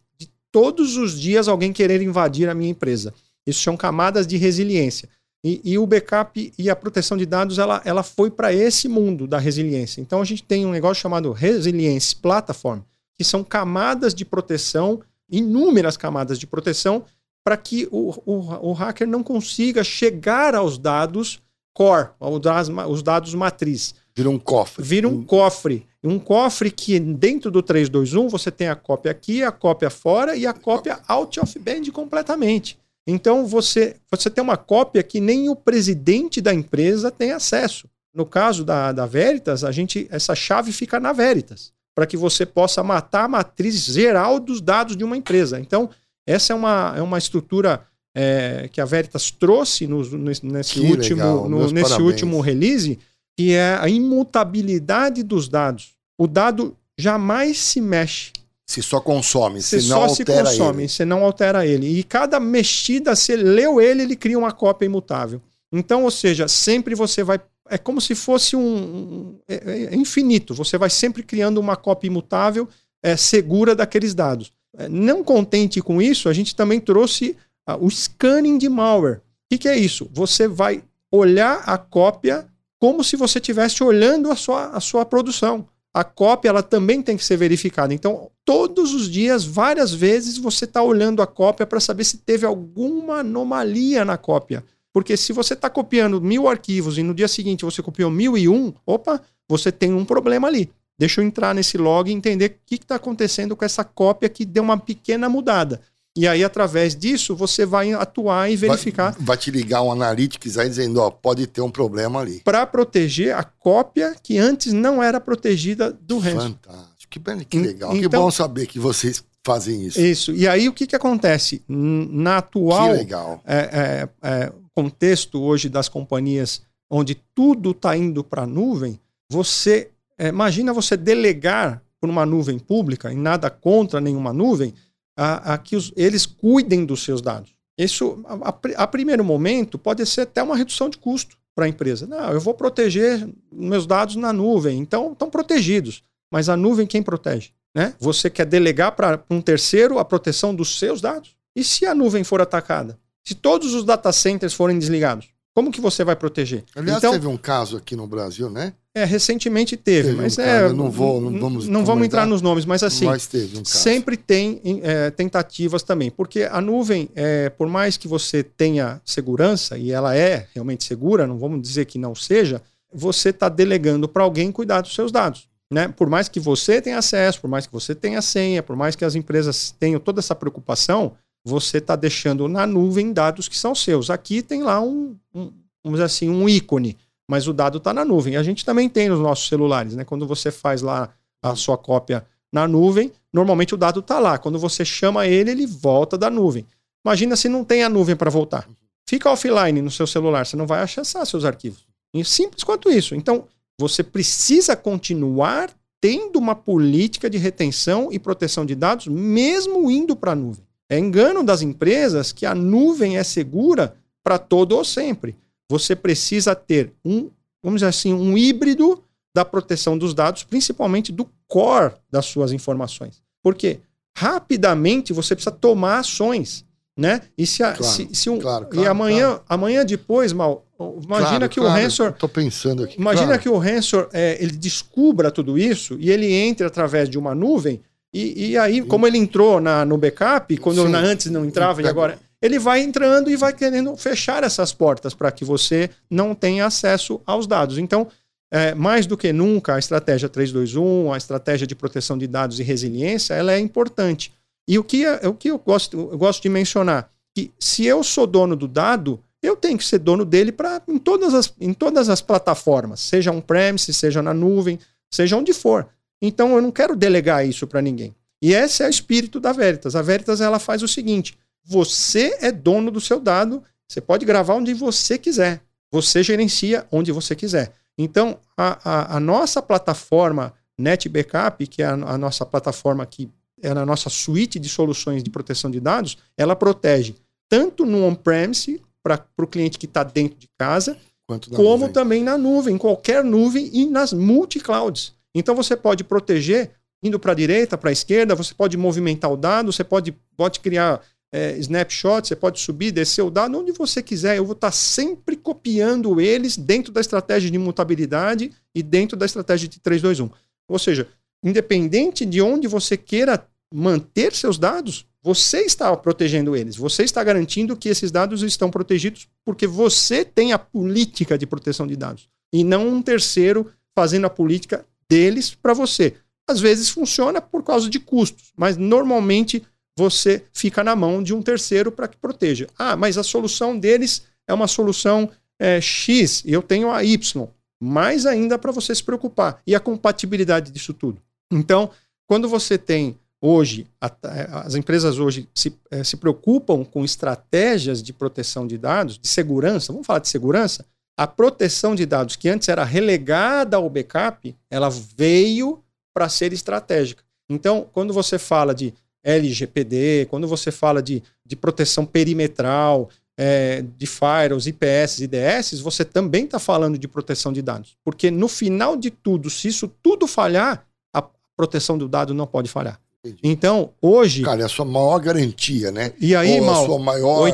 todos os dias alguém querer invadir a minha empresa. Isso são camadas de resiliência. E, e o backup e a proteção de dados, ela, ela foi para esse mundo da resiliência. Então a gente tem um negócio chamado Resilience Platform, que são camadas de proteção, inúmeras camadas de proteção, para que o, o, o, hacker não consiga chegar aos dados core, aos dados matriz. Vira um cofre. Vira um, cofre. Um cofre que dentro do 321 você tem a cópia aqui, a cópia fora e a cópia out of band completamente. Então você, você tem uma cópia que nem o presidente da empresa tem acesso. No caso da, da Veritas, a gente, essa chave fica na Veritas, para que você possa matar a matriz geral dos dados de uma empresa. Então, essa é uma, é uma estrutura é, que a Veritas trouxe no, nesse, último, no, nesse último release, que é a imutabilidade dos dados. O dado jamais se mexe. Se só consome, se, se não só altera se consome, ele. se não altera ele. E cada mexida, você leu ele, ele cria uma cópia imutável. Então, ou seja, sempre você vai. É como se fosse um. um é, é, é infinito. Você vai sempre criando uma cópia imutável é, segura daqueles dados. É, não contente com isso, a gente também trouxe uh, o scanning de malware. O que, que é isso? Você vai olhar a cópia como se você estivesse olhando a sua, a sua produção a cópia ela também tem que ser verificada. Então, todos os dias, várias vezes, você está olhando a cópia para saber se teve alguma anomalia na cópia. Porque se você está copiando mil arquivos e no dia seguinte você copiou mil e um, opa, você tem um problema ali. Deixa eu entrar nesse log e entender o que está acontecendo com essa cópia que deu uma pequena mudada. E aí, através disso, você vai atuar e verificar. Vai, vai te ligar um analytics aí dizendo, ó, pode ter um problema ali. Para proteger a cópia que antes não era protegida do ransom. Fantástico. Que, que legal. Então, que bom saber que vocês fazem isso. Isso. E aí, o que, que acontece? Na atual é, é, é, contexto hoje das companhias, onde tudo está indo para a nuvem, você é, imagina você delegar por uma nuvem pública, e nada contra nenhuma nuvem, a, a que os, eles cuidem dos seus dados. Isso, a, a, primeiro momento, pode ser até uma redução de custo para a empresa. Não, eu vou proteger meus dados na nuvem, então estão protegidos. Mas a nuvem quem protege? Né? Você quer delegar para um terceiro a proteção dos seus dados? E se a nuvem for atacada? Se todos os data centers forem desligados? Como que você vai proteger? Aliás, então, teve um caso aqui no Brasil, né? É, recentemente teve, teve mas um é. não vou, não vamos. Não vamos entrar nos nomes, mas assim. Mas um. Sempre tem é, tentativas também, porque a nuvem, é, por mais que você tenha segurança e ela é realmente segura, não vamos dizer que não seja, você está delegando para alguém cuidar dos seus dados. Né? Por mais que você tenha acesso, por mais que você tenha senha, por mais que as empresas tenham toda essa preocupação, você está deixando na nuvem dados que são seus. Aqui tem lá um, um vamos dizer assim, um ícone, mas o dado está na nuvem. A gente também tem nos nossos celulares, né? Quando você faz lá a sua cópia na nuvem, normalmente o dado está lá. Quando você chama ele, ele volta da nuvem. Imagina se não tem a nuvem para voltar. Fica offline no seu celular, você não vai acessar seus arquivos. E simples quanto isso. Então, você precisa continuar tendo uma política de retenção e proteção de dados, mesmo indo para a nuvem. É engano das empresas que a nuvem é segura para todo ou sempre. Você precisa ter um, vamos dizer assim, um híbrido da proteção dos dados, principalmente do core das suas informações. Porque rapidamente você precisa tomar ações, né? E se, a, claro, se, se um, claro, claro, e amanhã, amanhã depois, mal, imagina que o Rensor, tô pensando aqui. Imagina que o Rensor é, ele descubra tudo isso e ele entre através de uma nuvem e, e aí, como ele entrou na, no backup, quando na, antes não entrava e agora. Ele vai entrando e vai querendo fechar essas portas para que você não tenha acesso aos dados. Então, é, mais do que nunca, a estratégia 321, a estratégia de proteção de dados e resiliência, ela é importante. E o que, o que eu, gosto, eu gosto de mencionar, que se eu sou dono do dado, eu tenho que ser dono dele para em todas as, em todas as plataformas, seja on-premise, seja na nuvem, seja onde for. Então eu não quero delegar isso para ninguém. E esse é o espírito da Veritas. A Veritas ela faz o seguinte: você é dono do seu dado, você pode gravar onde você quiser. Você gerencia onde você quiser. Então, a, a, a nossa plataforma NetBackup, que é a, a nossa plataforma que é na nossa suíte de soluções de proteção de dados, ela protege tanto no on-premise, para o cliente que está dentro de casa, como nuvem. também na nuvem, em qualquer nuvem e nas multi-clouds. Então você pode proteger indo para a direita, para a esquerda, você pode movimentar o dado, você pode, pode criar é, snapshot, você pode subir, descer o dado, onde você quiser. Eu vou estar tá sempre copiando eles dentro da estratégia de imutabilidade e dentro da estratégia de 321. Ou seja, independente de onde você queira manter seus dados, você está protegendo eles. Você está garantindo que esses dados estão protegidos porque você tem a política de proteção de dados e não um terceiro fazendo a política deles para você. Às vezes funciona por causa de custos, mas normalmente você fica na mão de um terceiro para que proteja. Ah, mas a solução deles é uma solução é, X e eu tenho a Y. Mais ainda para você se preocupar. E a compatibilidade disso tudo. Então, quando você tem hoje, as empresas hoje se, é, se preocupam com estratégias de proteção de dados, de segurança, vamos falar de segurança, a proteção de dados que antes era relegada ao backup, ela veio para ser estratégica. Então, quando você fala de LGPD, quando você fala de, de proteção perimetral, é, de firewalls, IPS, IDS, você também está falando de proteção de dados. Porque no final de tudo, se isso tudo falhar, a proteção do dado não pode falhar. Entendi. Então, hoje. Cara, é a sua maior garantia, né? E aí, Ou Mal, a sua maior.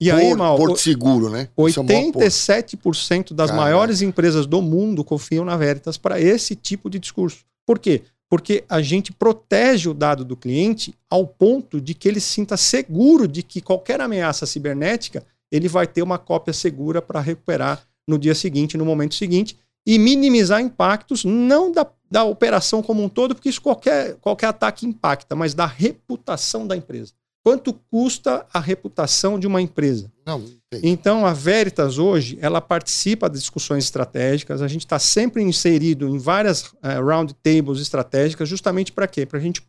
E aí, Mal, Porto Seguro, né? 87% é das Cara. maiores empresas do mundo confiam na Veritas para esse tipo de discurso. Por quê? Porque a gente protege o dado do cliente ao ponto de que ele sinta seguro de que qualquer ameaça cibernética ele vai ter uma cópia segura para recuperar no dia seguinte, no momento seguinte, e minimizar impactos, não da, da operação como um todo, porque isso qualquer, qualquer ataque impacta, mas da reputação da empresa. Quanto custa a reputação de uma empresa? Não, então, a Veritas hoje, ela participa das discussões estratégicas. A gente está sempre inserido em várias uh, round tables estratégicas, justamente para quê? Para a gente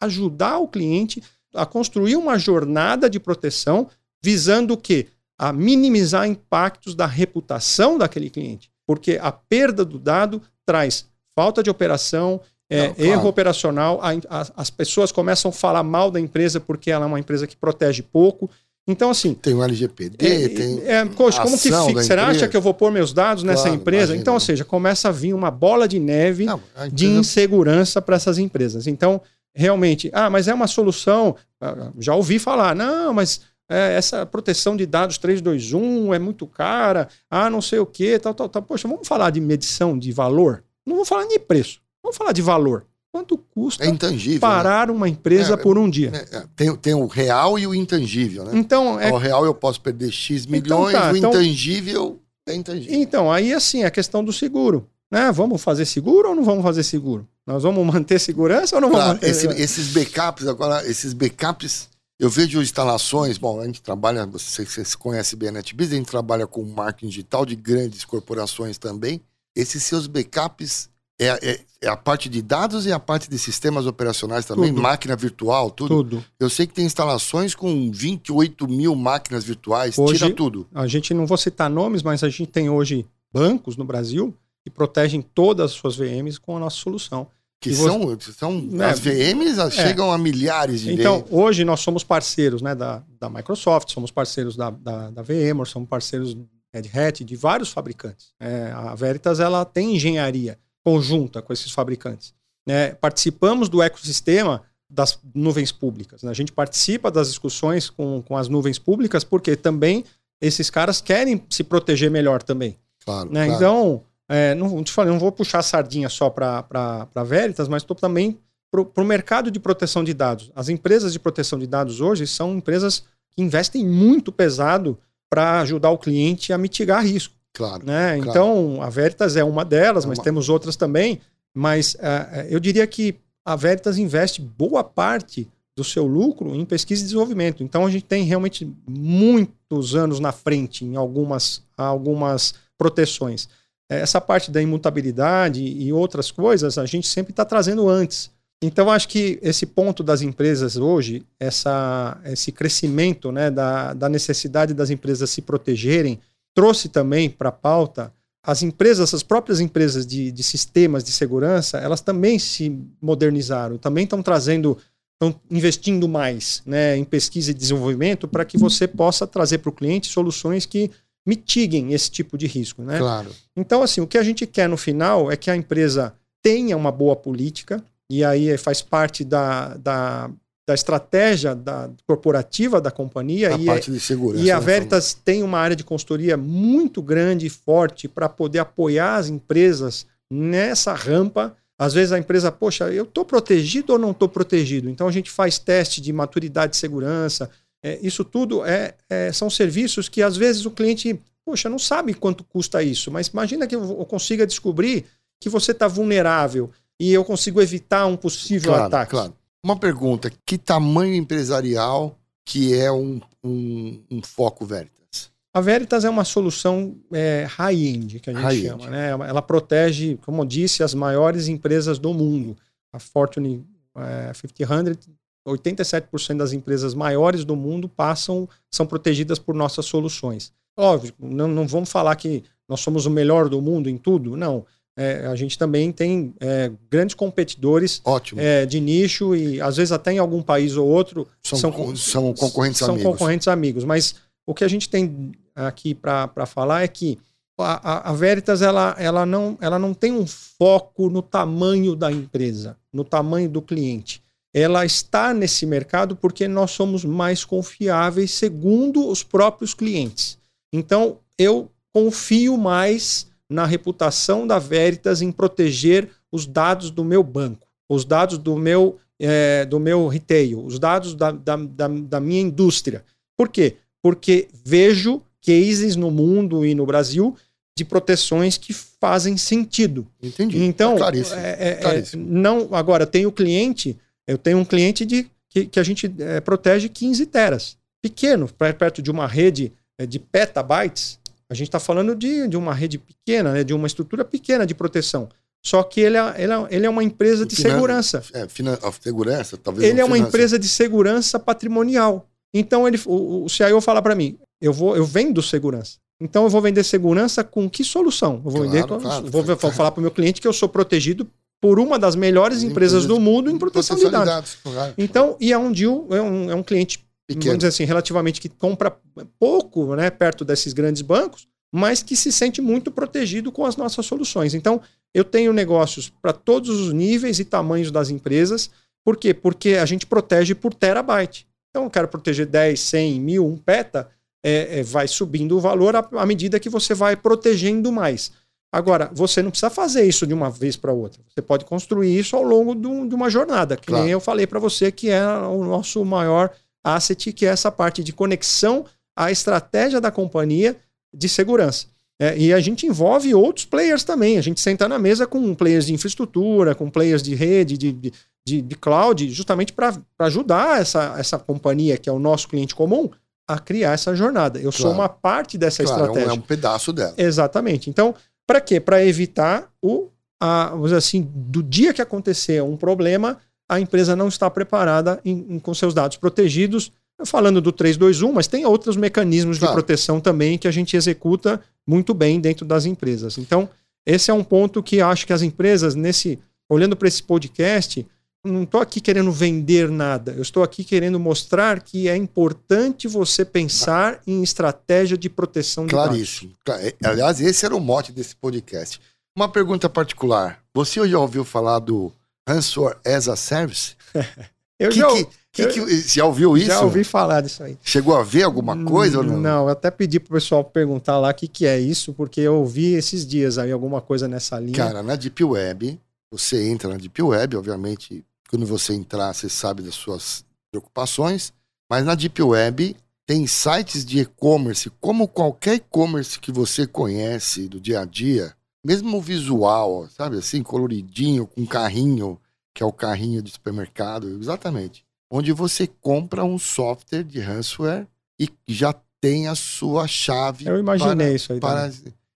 ajudar o cliente a construir uma jornada de proteção visando o quê? A minimizar impactos da reputação daquele cliente. Porque a perda do dado traz falta de operação, é, Não, claro. erro operacional, a, a, as pessoas começam a falar mal da empresa porque ela é uma empresa que protege pouco. Então, assim. Tem o LGPD, é, tem. É, coach, como que fica? Será acha que eu vou pôr meus dados claro, nessa empresa? Imagina. Então, ou seja, começa a vir uma bola de neve Não, empresa... de insegurança para essas empresas. Então, realmente, ah, mas é uma solução. Ah, já ouvi falar, não, mas é, essa proteção de dados 321 é muito cara, ah, não sei o quê, tal, tal, tal. Poxa, vamos falar de medição de valor? Não vou falar nem preço. Vamos falar de valor. Quanto custa é parar né? uma empresa é, por um dia? É, é, tem, tem o real e o intangível, né? Então, é... O real eu posso perder X então milhões, então, tá, o então... intangível é intangível. Então, aí assim, a questão do seguro. Né? Vamos fazer seguro ou não vamos fazer seguro? Nós vamos manter segurança ou não vamos manter? Esse, esses backups, agora, esses backups, eu vejo instalações, bom, a gente trabalha, você, você conhece bem a NetBiz, a gente trabalha com marketing digital de grandes corporações também. Esses seus backups é, é, é, a parte de dados e a parte de sistemas operacionais também, tudo. máquina virtual, tudo. Tudo. Eu sei que tem instalações com 28 mil máquinas virtuais, hoje, tira tudo. A gente não vou citar nomes, mas a gente tem hoje bancos no Brasil que protegem todas as suas VMs com a nossa solução. Que são, você... são né, as VMs é. chegam a milhares de Então, VMs. hoje nós somos parceiros né, da, da Microsoft, somos parceiros da, da, da VMware, somos parceiros Red Hat, de vários fabricantes. É, a Veritas ela tem engenharia conjunta com esses fabricantes. Né? Participamos do ecossistema das nuvens públicas. Né? A gente participa das discussões com, com as nuvens públicas porque também esses caras querem se proteger melhor também. Claro, né? claro. Então, é, não, te falei, não vou puxar a sardinha só para Veritas, mas estou também para o mercado de proteção de dados. As empresas de proteção de dados hoje são empresas que investem muito pesado para ajudar o cliente a mitigar risco. Claro, né? claro. Então, a Veritas é uma delas, é mas temos outras também. Mas uh, eu diria que a Veritas investe boa parte do seu lucro em pesquisa e desenvolvimento. Então, a gente tem realmente muitos anos na frente em algumas, algumas proteções. Essa parte da imutabilidade e outras coisas, a gente sempre está trazendo antes. Então, acho que esse ponto das empresas hoje, essa, esse crescimento né, da, da necessidade das empresas se protegerem, trouxe também para a pauta as empresas, as próprias empresas de, de, sistemas de segurança, elas também se modernizaram, também estão trazendo, estão investindo mais né, em pesquisa e desenvolvimento para que você possa trazer para o cliente soluções que mitiguem esse tipo de risco. Né? Claro. Então, assim, o que a gente quer no final é que a empresa tenha uma boa política, e aí faz parte da, da, da estratégia da, corporativa da companhia. A e parte é, de segurança. E a né? Veritas tem uma área de consultoria muito grande e forte para poder apoiar as empresas nessa rampa. Às vezes a empresa, poxa, eu estou protegido ou não estou protegido? Então a gente faz teste de maturidade de segurança. É, isso tudo é, é, são serviços que às vezes o cliente, poxa, não sabe quanto custa isso, mas imagina que eu consiga descobrir que você está vulnerável e eu consigo evitar um possível claro, ataque. Claro. Uma pergunta: que tamanho empresarial que é um, um, um foco Veritas? A Veritas é uma solução é, high-end, que a gente chama. Né? Ela protege, como eu disse, as maiores empresas do mundo. A Fortune é, 500, 87% das empresas maiores do mundo passam, são protegidas por nossas soluções. Óbvio, não, não vamos falar que nós somos o melhor do mundo em tudo, não. É, a gente também tem é, grandes competidores é, de nicho e às vezes até em algum país ou outro são, são, são concorrentes são amigos. concorrentes amigos. Mas o que a gente tem aqui para falar é que a, a, Veritas ela, ela, não, ela não tem um foco no tamanho da empresa, no tamanho do cliente. Ela está nesse mercado porque nós somos mais confiáveis segundo os próprios clientes. Então, eu confio mais na reputação da Veritas em proteger os dados do meu banco, os dados do meu, é, do meu retail, os dados da, da, da, da minha indústria. Por quê? Porque vejo cases no mundo e no Brasil de proteções que fazem sentido. Entendi. Então, é claríssimo. É, é, claríssimo. não agora tem o cliente, eu tenho um cliente de que, que a gente é, protege 15 teras, pequeno, perto de uma rede é, de petabytes. A gente está falando de, de uma rede pequena, né, de uma estrutura pequena de proteção. Só que ele é, ele é, ele é uma empresa de finan segurança. É, finan segurança, talvez. Ele é uma empresa de segurança patrimonial. Então ele, o, o CIO fala para mim: eu vou, eu vendo segurança. Então eu vou vender segurança com que solução? Eu vou, claro, vender, claro, vou, claro. falar para o meu cliente que eu sou protegido por uma das melhores empresas do mundo em proteção, de dados. Então, e é um deal, é um, é um cliente, Pequeno. vamos dizer assim, relativamente que compra pouco, né, perto desses grandes bancos, mas que se sente muito protegido com as nossas soluções. Então, eu tenho negócios para todos os níveis e tamanhos das empresas. Por quê? Porque a gente protege por terabyte. Então, eu quero proteger 10, 100, mil, um peta, é, é, vai subindo o valor à, à medida que você vai protegendo mais. Agora, você não precisa fazer isso de uma vez para outra. Você pode construir isso ao longo do, de uma jornada, que claro. nem eu falei para você que é o nosso maior asset, que é essa parte de conexão à estratégia da companhia de segurança. É, e a gente envolve outros players também. A gente senta na mesa com players de infraestrutura, com players de rede, de, de, de, de cloud, justamente para ajudar essa, essa companhia, que é o nosso cliente comum, a criar essa jornada. Eu claro. sou uma parte dessa claro, estratégia. É um, é um pedaço dela. Exatamente. Então, para quê? Para evitar o, a, assim, do dia que acontecer um problema, a empresa não está preparada em, em, com seus dados protegidos falando do 321, mas tem outros mecanismos claro. de proteção também que a gente executa muito bem dentro das empresas. Então, esse é um ponto que acho que as empresas, nesse olhando para esse podcast, não estou aqui querendo vender nada. Eu estou aqui querendo mostrar que é importante você pensar em estratégia de proteção de Claríssimo. dados. Claríssimo. Aliás, esse era o mote desse podcast. Uma pergunta particular. Você já ouviu falar do Ransomware as a Service? Eu que, já, que, que, que, já ouviu isso? Já ouvi falar disso aí. Chegou a ver alguma coisa ou não? Não, eu até pedi pro pessoal perguntar lá o que, que é isso, porque eu ouvi esses dias aí alguma coisa nessa linha. Cara, na Deep Web, você entra na Deep Web, obviamente, quando você entrar, você sabe das suas preocupações, mas na Deep Web tem sites de e-commerce, como qualquer e-commerce que você conhece do dia a dia, mesmo o visual, sabe assim, coloridinho, com carrinho, que é o carrinho de supermercado, exatamente. Onde você compra um software de ransomware e já tem a sua chave. Eu imaginei para, isso aí. Para,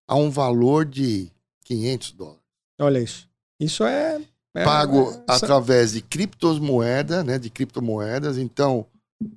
a um valor de 500 dólares. Olha isso. Isso é. é Pago é, através de criptomoedas, né? De criptomoedas. Então,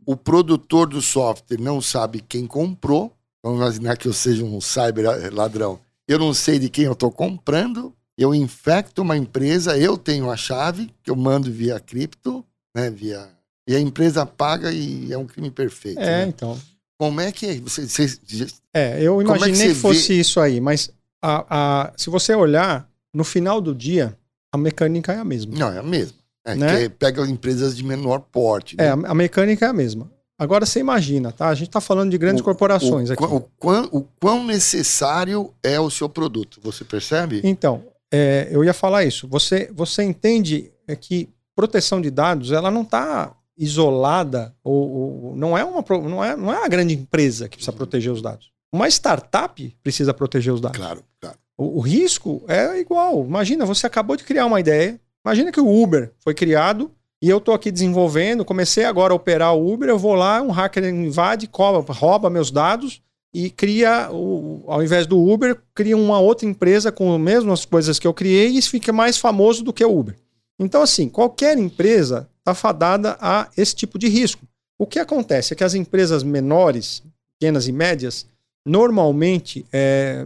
o produtor do software não sabe quem comprou. Vamos imaginar que eu seja um cyber ladrão. Eu não sei de quem eu estou comprando eu infecto uma empresa, eu tenho a chave que eu mando via cripto, né, via e a empresa paga e é um crime perfeito. É, né? então. Como é que é? Você, você, é, eu imaginei é que, que, fosse vê... isso aí, mas a, a, se você olhar no final do dia, a mecânica é a mesma. Não, é a mesma. É, né? que pega empresas de menor porte. É, Né? a, a mecânica é a mesma. Agora você imagina, tá? A gente está falando de grandes O- corporações o, aqui. O, quão, o quão necessário é o seu produto, você percebe? Então, é, eu ia falar isso. Você, você entende é que proteção de dados ela não está isolada ou, ou- não é uma não é, não é a grande empresa que precisa proteger os dados. Uma startup precisa proteger os dados. Claro, claro. O, o risco é igual. Imagina, você acabou de criar uma ideia. Imagina que o Uber foi criado e eu estou aqui desenvolvendo, comecei agora a operar o Uber, eu vou lá, um hacker invade, cobra, rouba meus dados e cria, o, ao invés do Uber, cria uma outra empresa com as mesmas coisas que eu criei e fica mais famoso do que o Uber. Então, assim, qualquer empresa está fadada a esse tipo de risco. O que acontece é que as empresas menores, pequenas e médias, normalmente é,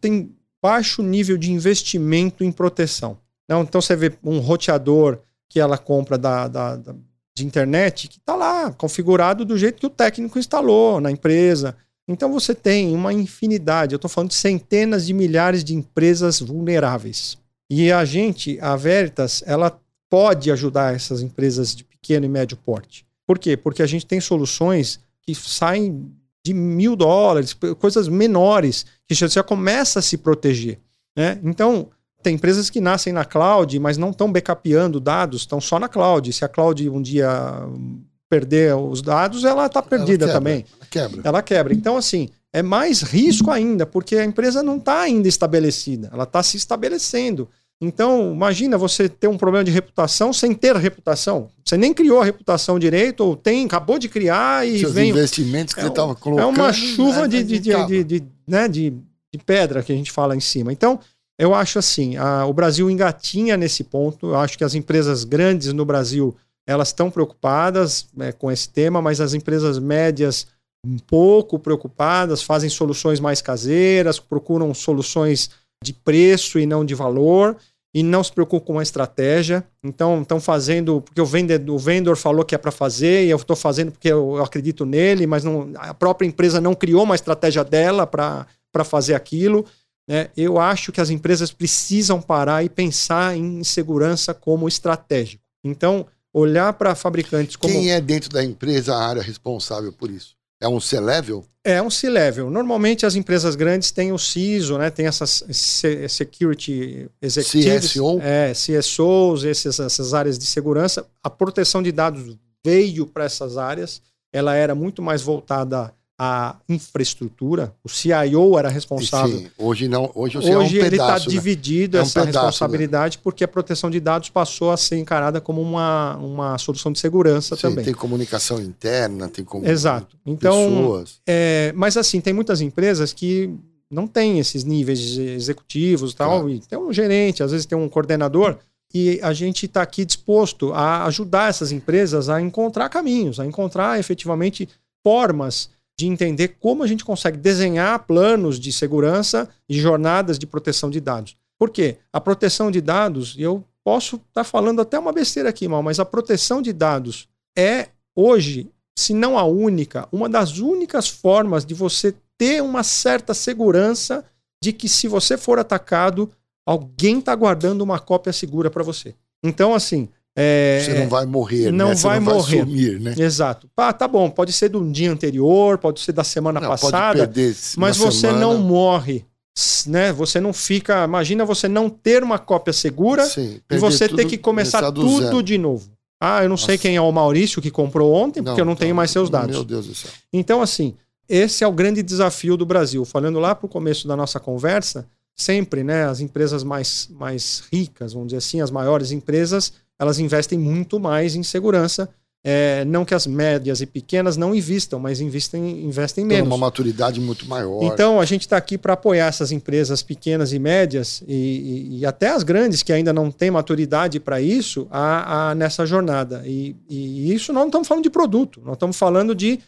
tem baixo nível de investimento em proteção. Então você vê um roteador que ela compra da, da- da- de internet que está lá, configurado do jeito que o técnico instalou na empresa. Então você tem uma infinidade, eu estou falando de centenas de milhares de empresas vulneráveis. E a gente, a Veritas, ela pode ajudar essas empresas de pequeno e médio porte. Por quê? Porque a gente tem soluções que saem de mil dólares, coisas menores, que já, já começa a se proteger. Né? Então, tem empresas que nascem na cloud, mas não estão backupeando dados, estão só na cloud. Se a cloud um dia perder os dados, ela está perdida Ela quebra, também. ela Quebra. Ela quebra. Então, assim, é mais risco ainda, porque a empresa não está ainda estabelecida, ela está se estabelecendo. Então, imagina você ter um problema de reputação sem ter reputação. Você nem criou a reputação direito, ou tem, acabou de criar e Seus vem. investimentos que É um- estava colocando. É uma chuva né, de, de, de, de, né, de, de pedra que a gente fala em cima. Então, eu acho assim, a- o Brasil engatinha nesse ponto. Eu acho que as empresas grandes no Brasil elas estão preocupadas né, com esse tema, mas as empresas médias um pouco preocupadas, fazem soluções mais caseiras, procuram soluções de preço e não de valor e não se preocupam com a estratégia. Então, estão fazendo porque o vendedor, o vendedor falou que é para fazer e eu estou fazendo porque eu, eu acredito nele, mas não, a própria empresa não criou uma estratégia dela para fazer aquilo. Né? Eu acho que as empresas precisam parar e pensar em segurança como estratégico. Então, olhar para fabricantes como. Quem é dentro da empresa a área responsável por isso? É um C-level? É um C-level. Normalmente as empresas grandes têm o CISO, né? Tem essas se- security executives, CSO? é, CSOs, essas áreas de segurança. A proteção de dados veio para essas áreas. Ela era muito mais voltada à infraestrutura. O CIO era responsável. Sim, hoje não. Hoje, você Hoje é um ele está né? dividido É um essa pedaço, né? responsabilidade porque a proteção de dados passou a ser encarada como uma, uma solução de segurança Sim, também. Tem comunicação interna, tem como Exato. Então, pessoas. é, mas assim, tem muitas empresas que não têm esses níveis executivos e tal, Claro. e tem um gerente, às vezes tem um coordenador, e a gente está aqui disposto a ajudar essas empresas a encontrar caminhos, a encontrar efetivamente formas de entender como a gente consegue desenhar planos de segurança e jornadas de proteção de dados. Por quê? A proteção de dados, e eu posso estar falando até uma besteira aqui, mal, mas a proteção de dados é hoje, se não a única, uma das únicas formas de você ter uma certa segurança de que se você for atacado, alguém está guardando uma cópia segura para você. Então, assim. É, Você não vai morrer, não né? Você vai não morrer. vai sumir, né? Exato. Ah, tá bom, pode ser do dia anterior, pode ser da semana Não, pode passada, mas você semana. não morre. Né? Você não fica. Imagina você não ter uma cópia segura Sim, e você ter tudo, que começar do tudo zero. de novo. Ah, eu não sei Nossa. quem é o Maurício que comprou ontem, porque eu não tenho mais seus dados. Meu Deus do céu. Então, assim, esse é o grande desafio do Brasil. Falando lá para o começo da nossa conversa, sempre, né, as empresas mais, mais ricas, vamos dizer assim, as maiores empresas, elas investem muito mais em segurança. É, não que as médias e pequenas não investam, mas investem, investem Tem menos. uma maturidade muito maior. Então, a gente está aqui para apoiar essas empresas pequenas e médias e, e- e até as grandes que ainda não têm maturidade para isso a, a- nessa jornada. E, e isso nós não estamos falando de produto, nós estamos falando de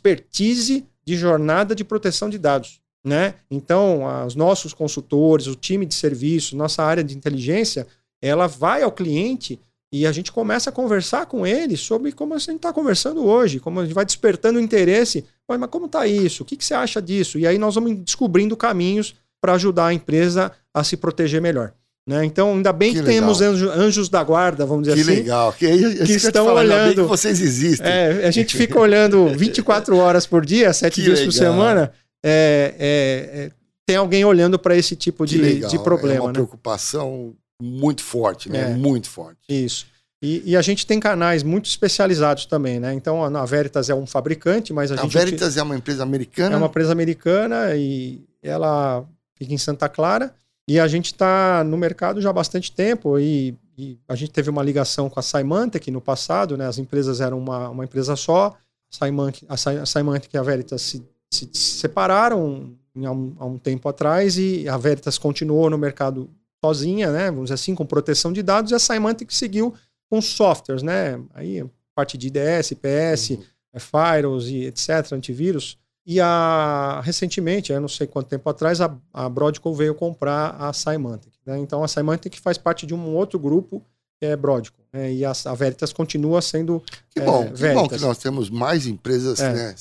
expertise de jornada de proteção de dados. Né? Então, os nossos consultores, o time de serviço, nossa área de inteligência, ela vai ao cliente e a gente começa a conversar com ele sobre como a gente está conversando hoje, como a gente vai despertando interesse. Mas, como está isso? O que, que você acha disso? E aí nós vamos descobrindo caminhos para ajudar a empresa a se proteger melhor. Né? Então, ainda bem que, que temos anjos, anjos, da guarda, vamos dizer que assim. Legal. Que legal. Que, que estão falar, olhando. que vocês existem. É, a gente fica olhando 24 horas por dia, 7 dias legal. por semana. É, é, é, tem alguém olhando para esse tipo de, de problema. É uma né? preocupação muito forte, né? É. Muito forte. Isso. E, e, a gente tem canais muito especializados também, né? Então a Veritas é um fabricante, mas a, a gente. A Veritas é uma empresa americana? É uma empresa americana e ela fica em Santa Clara. E a gente está no mercado já há bastante tempo e, e, a gente teve uma ligação com a Symantec no passado, né? As empresas eram uma, uma empresa só. A Symantec, e a Veritas se, se, se separaram há um, há um tempo atrás e a Veritas continuou no mercado sozinha, né? Vamos dizer assim, com proteção de dados, e a Symantec seguiu com softwares, né? Aí, parte de IDS, PS, uhum. É, firewalls e etc., antivírus. E a, recentemente, eu não sei quanto tempo atrás, a, a Broadcom veio comprar a Symantec. Né? Então, a Symantec faz parte de um outro grupo que é Broadcom. Né? E a, a Veritas continua sendo Que bom, é, que bom que nós temos mais empresas é. né?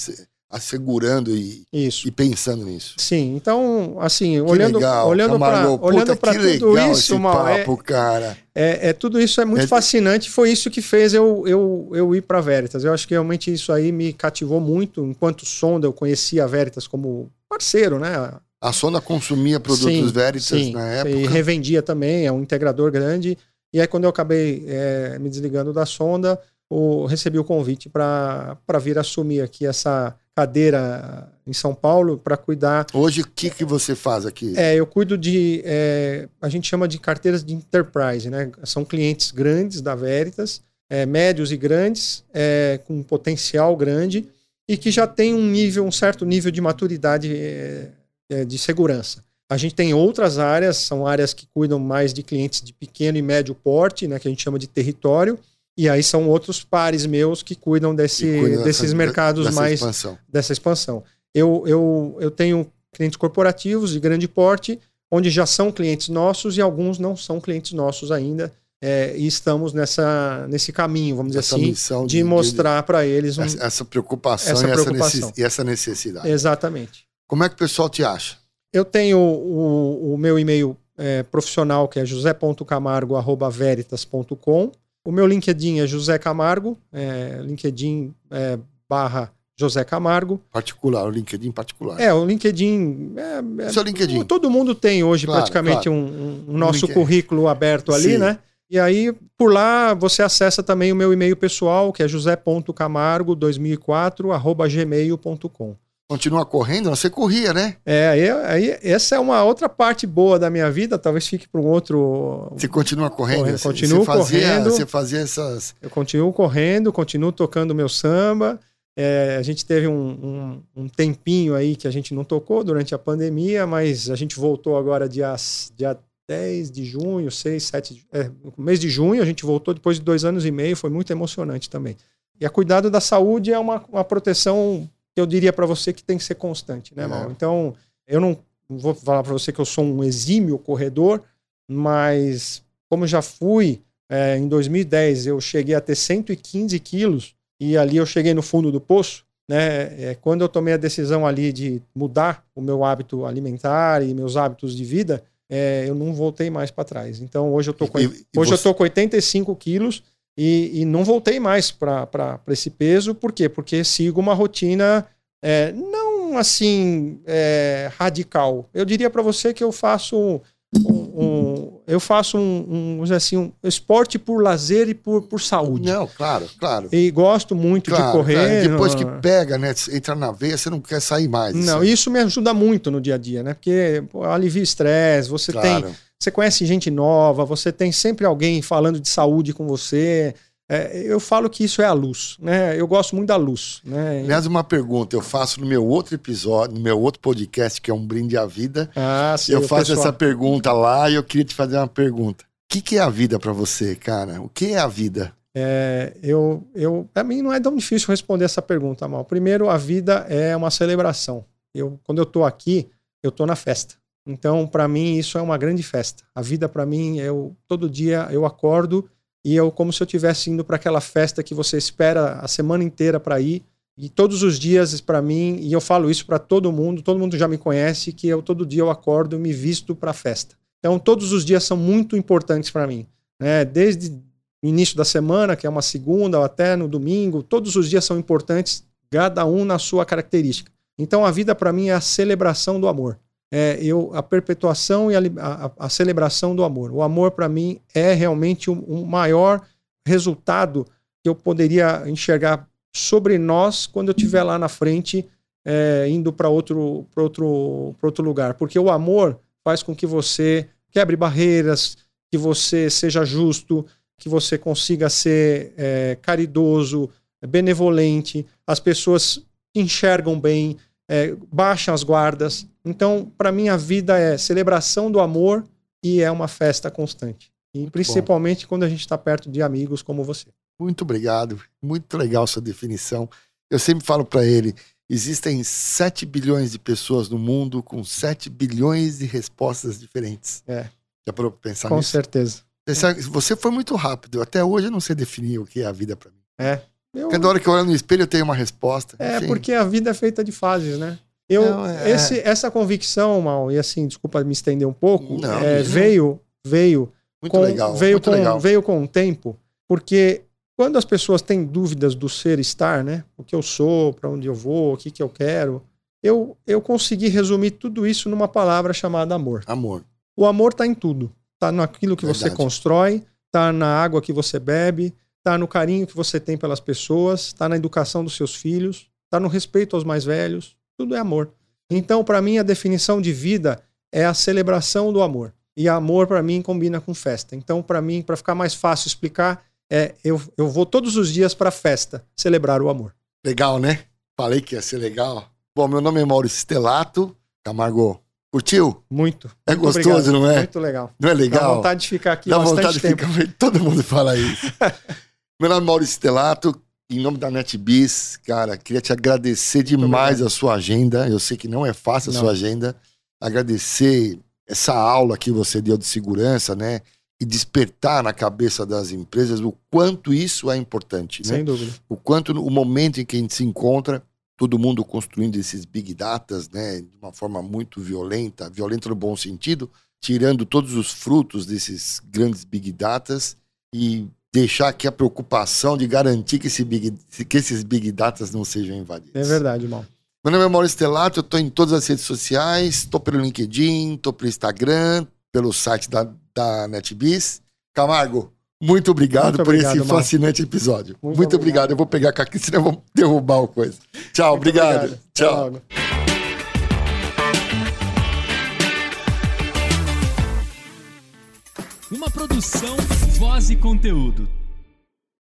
Assegurando e, isso. e pensando nisso. Sim, então, assim, que olhando legal, olhando para olhando para tudo isso, mal, papo, é, cara. É, é, tudo isso é muito é, fascinante. Foi isso que fez eu, eu, eu ir para Veritas. Eu acho que realmente isso aí me cativou muito. Enquanto sonda, eu conhecia a Veritas como parceiro, né? A sonda consumia produtos sim, Veritas sim, na época. E revendia também, é um integrador grande. E aí, quando eu acabei é, me desligando da sonda, o, recebi o convite para vir assumir aqui essa cadeira em São Paulo para cuidar. Hoje, o que, que você faz aqui? É, eu cuido de. É, a gente chama de carteiras de enterprise, né? São clientes grandes da Veritas, é, médios e grandes, é, com potencial grande e que já tem um nível, um certo nível de maturidade é, é, de segurança. A gente tem outras áreas, são áreas que cuidam mais de clientes de pequeno e médio porte, né, que a gente chama de território, e aí são outros pares meus que cuidam desse, desses dessa, mercados dessa mais expansão. dessa expansão. Eu, eu, eu tenho clientes corporativos de grande porte, onde já são clientes nossos e alguns não são clientes nossos ainda. É, e estamos nessa, nesse caminho, vamos essa dizer assim, de, de mostrar para eles um, essa, essa, preocupação, essa preocupação. E, essa necessidade. Exatamente. Como é que o pessoal te acha? Eu tenho o, o meu e-mail é, profissional, que é josé.camargo.veritas.com. O meu LinkedIn é José Camargo, é, LinkedIn é, barra José Camargo. Particular, o LinkedIn particular. É, o LinkedIn. É, é, Seu LinkedIn. Todo mundo tem hoje claro, praticamente claro. Um, um, nosso currículo aberto ali, Sim. né? E aí, por lá, você acessa também o meu e-mail pessoal, que é josé.camargo2004, gmail.com. Continua correndo? Você corria, né? É, aí, aí, essa é uma outra parte boa da minha vida, talvez fique para um outro. Você continua correndo? correndo continuo você fazia, correndo. Você fazia essas. Eu continuo correndo, continuo tocando meu samba. É, a gente teve um, um, um, tempinho aí que a gente não tocou durante a pandemia, mas a gente voltou agora dia, dia 10 de junho, 6, 7. É, mês de junho a gente voltou depois de dois anos e meio, foi muito emocionante também. E a cuidado da saúde é uma, uma proteção eu diria para você que tem que ser constante, né, Mal? É. Então, eu não vou falar para você que eu sou um exímio corredor, mas como já fui, é, em 2010 eu cheguei a ter 115 quilos e ali eu cheguei no fundo do poço. Né? É, quando eu tomei a decisão ali de mudar o meu hábito alimentar e meus hábitos de vida, é, eu não voltei mais para trás. Então hoje eu tô com, e, e hoje você... eu tô com 85 quilos e, e não voltei mais para esse peso. Por quê? Porque sigo uma rotina é, não assim é, radical. Eu diria para você que eu faço um, um, eu faço um, um, assim, um esporte por lazer e por, por saúde. Não, claro, claro. E gosto muito claro, de correr. Claro. Depois que pega, né, entra na veia, você não quer sair mais. Não, isso, isso me ajuda muito no dia a dia, né? Porque pô, alivia estresse, você claro. tem você conhece gente nova, você tem sempre alguém falando de saúde com você. É, eu falo que isso é a luz, né? Eu gosto muito da luz, né? Aliás, uma pergunta eu faço no meu outro episódio, no meu outro podcast, que é um brinde à vida. Ah, sim. Eu faço pessoal... essa pergunta lá e eu queria te fazer uma pergunta. O que, que é a vida para você, cara? O que é a vida? É, eu, eu, para mim não é tão difícil responder essa pergunta, Mal. Primeiro, a vida é uma celebração. Eu, quando eu tô aqui, eu tô na festa. Então, para mim, isso é uma grande festa. A vida, para mim, eu todo dia eu acordo e eu como se eu estivesse indo para aquela festa que você espera a semana inteira para ir. E todos os dias para mim, e eu falo isso para todo mundo, todo mundo já me conhece, que eu todo dia eu acordo e me visto para a festa. Então, todos os dias são muito importantes para mim. Né? Desde o início da semana, que é uma segunda, até no domingo, todos os dias são importantes, cada um na sua característica. Então, a vida para mim é a celebração do amor. É eu, a perpetuação e a, a, a celebração do amor. O amor, para mim, é realmente o, o maior resultado que eu poderia enxergar sobre nós quando eu estiver lá na frente, é, indo para outro, outro, outro lugar. Porque o amor faz com que você quebre barreiras, que você seja justo, que você consiga ser é, caridoso, benevolente, as pessoas enxergam bem, é, baixam as guardas. Então, para mim, a vida é celebração do amor e é uma festa constante. E Muito principalmente bom. quando a gente está perto de amigos como você. Muito obrigado. Muito legal sua definição. Eu sempre falo para ele: existem 7 bilhões de pessoas no mundo com 7 bilhões de respostas diferentes. É. Já parou para pensar com nisso? Com certeza. Você foi muito rápido. Até hoje eu não sei definir o que é a vida para mim. É. Eu... Cada hora que eu olho no espelho eu tenho uma resposta. É, Enfim. porque a vida é feita de fases, né? Eu, não, é... esse, essa convicção, Mal, e assim, desculpa me estender um pouco, não, é, veio, veio, muito com, legal, veio, muito com, legal. veio com o tempo, porque quando as pessoas têm dúvidas do ser estar, né? O que eu sou, para onde eu vou, o que, que eu quero, eu, eu consegui resumir tudo isso numa palavra chamada amor. Amor. O amor está em tudo. Está naquilo que Verdade. você constrói, está na água que você bebe, está no carinho que você tem pelas pessoas, está na educação dos seus filhos, está no respeito aos mais velhos. Tudo é amor. Então, para mim, a definição de vida é a celebração do amor. E amor, para mim, combina com festa. Então, para mim, para ficar mais fácil explicar, é eu, eu vou todos os dias para a festa celebrar o amor. Legal, né? Falei que ia ser legal. Bom, meu nome é Maurício Stelato. Camargo, curtiu? Muito. É muito gostoso, obrigado. não é? Muito legal. Não é legal? Dá vontade de ficar aqui Dá vontade tempo. de ficar... Todo mundo fala isso. meu nome é Maurício Stelato. Em nome da NetBiz, cara, queria te agradecer demais a sua agenda. Eu sei que não é fácil a não. sua agenda. Agradecer essa aula que você deu de segurança, né? E despertar na cabeça das empresas o quanto isso é importante, né? Sem dúvida. O quanto o momento em que a gente se encontra, todo mundo construindo esses big datas, né? De uma forma muito violenta, violenta no bom sentido, tirando todos os frutos desses grandes big datas e deixar aqui a preocupação de garantir que, esse big, que esses big datas não sejam invadidos. É verdade, irmão. Meu nome é Maurício Telato, eu estou em todas as redes sociais, estou pelo LinkedIn, estou pelo Instagram, pelo site da, da NetBiz. Camargo, muito obrigado, muito obrigado por esse fascinante episódio. Muito, muito obrigado. obrigado. Eu vou pegar aqui, senão eu vou derrubar o coisa. Tchau, muito obrigado. obrigado. Tchau. Uma produção, voz e conteúdo.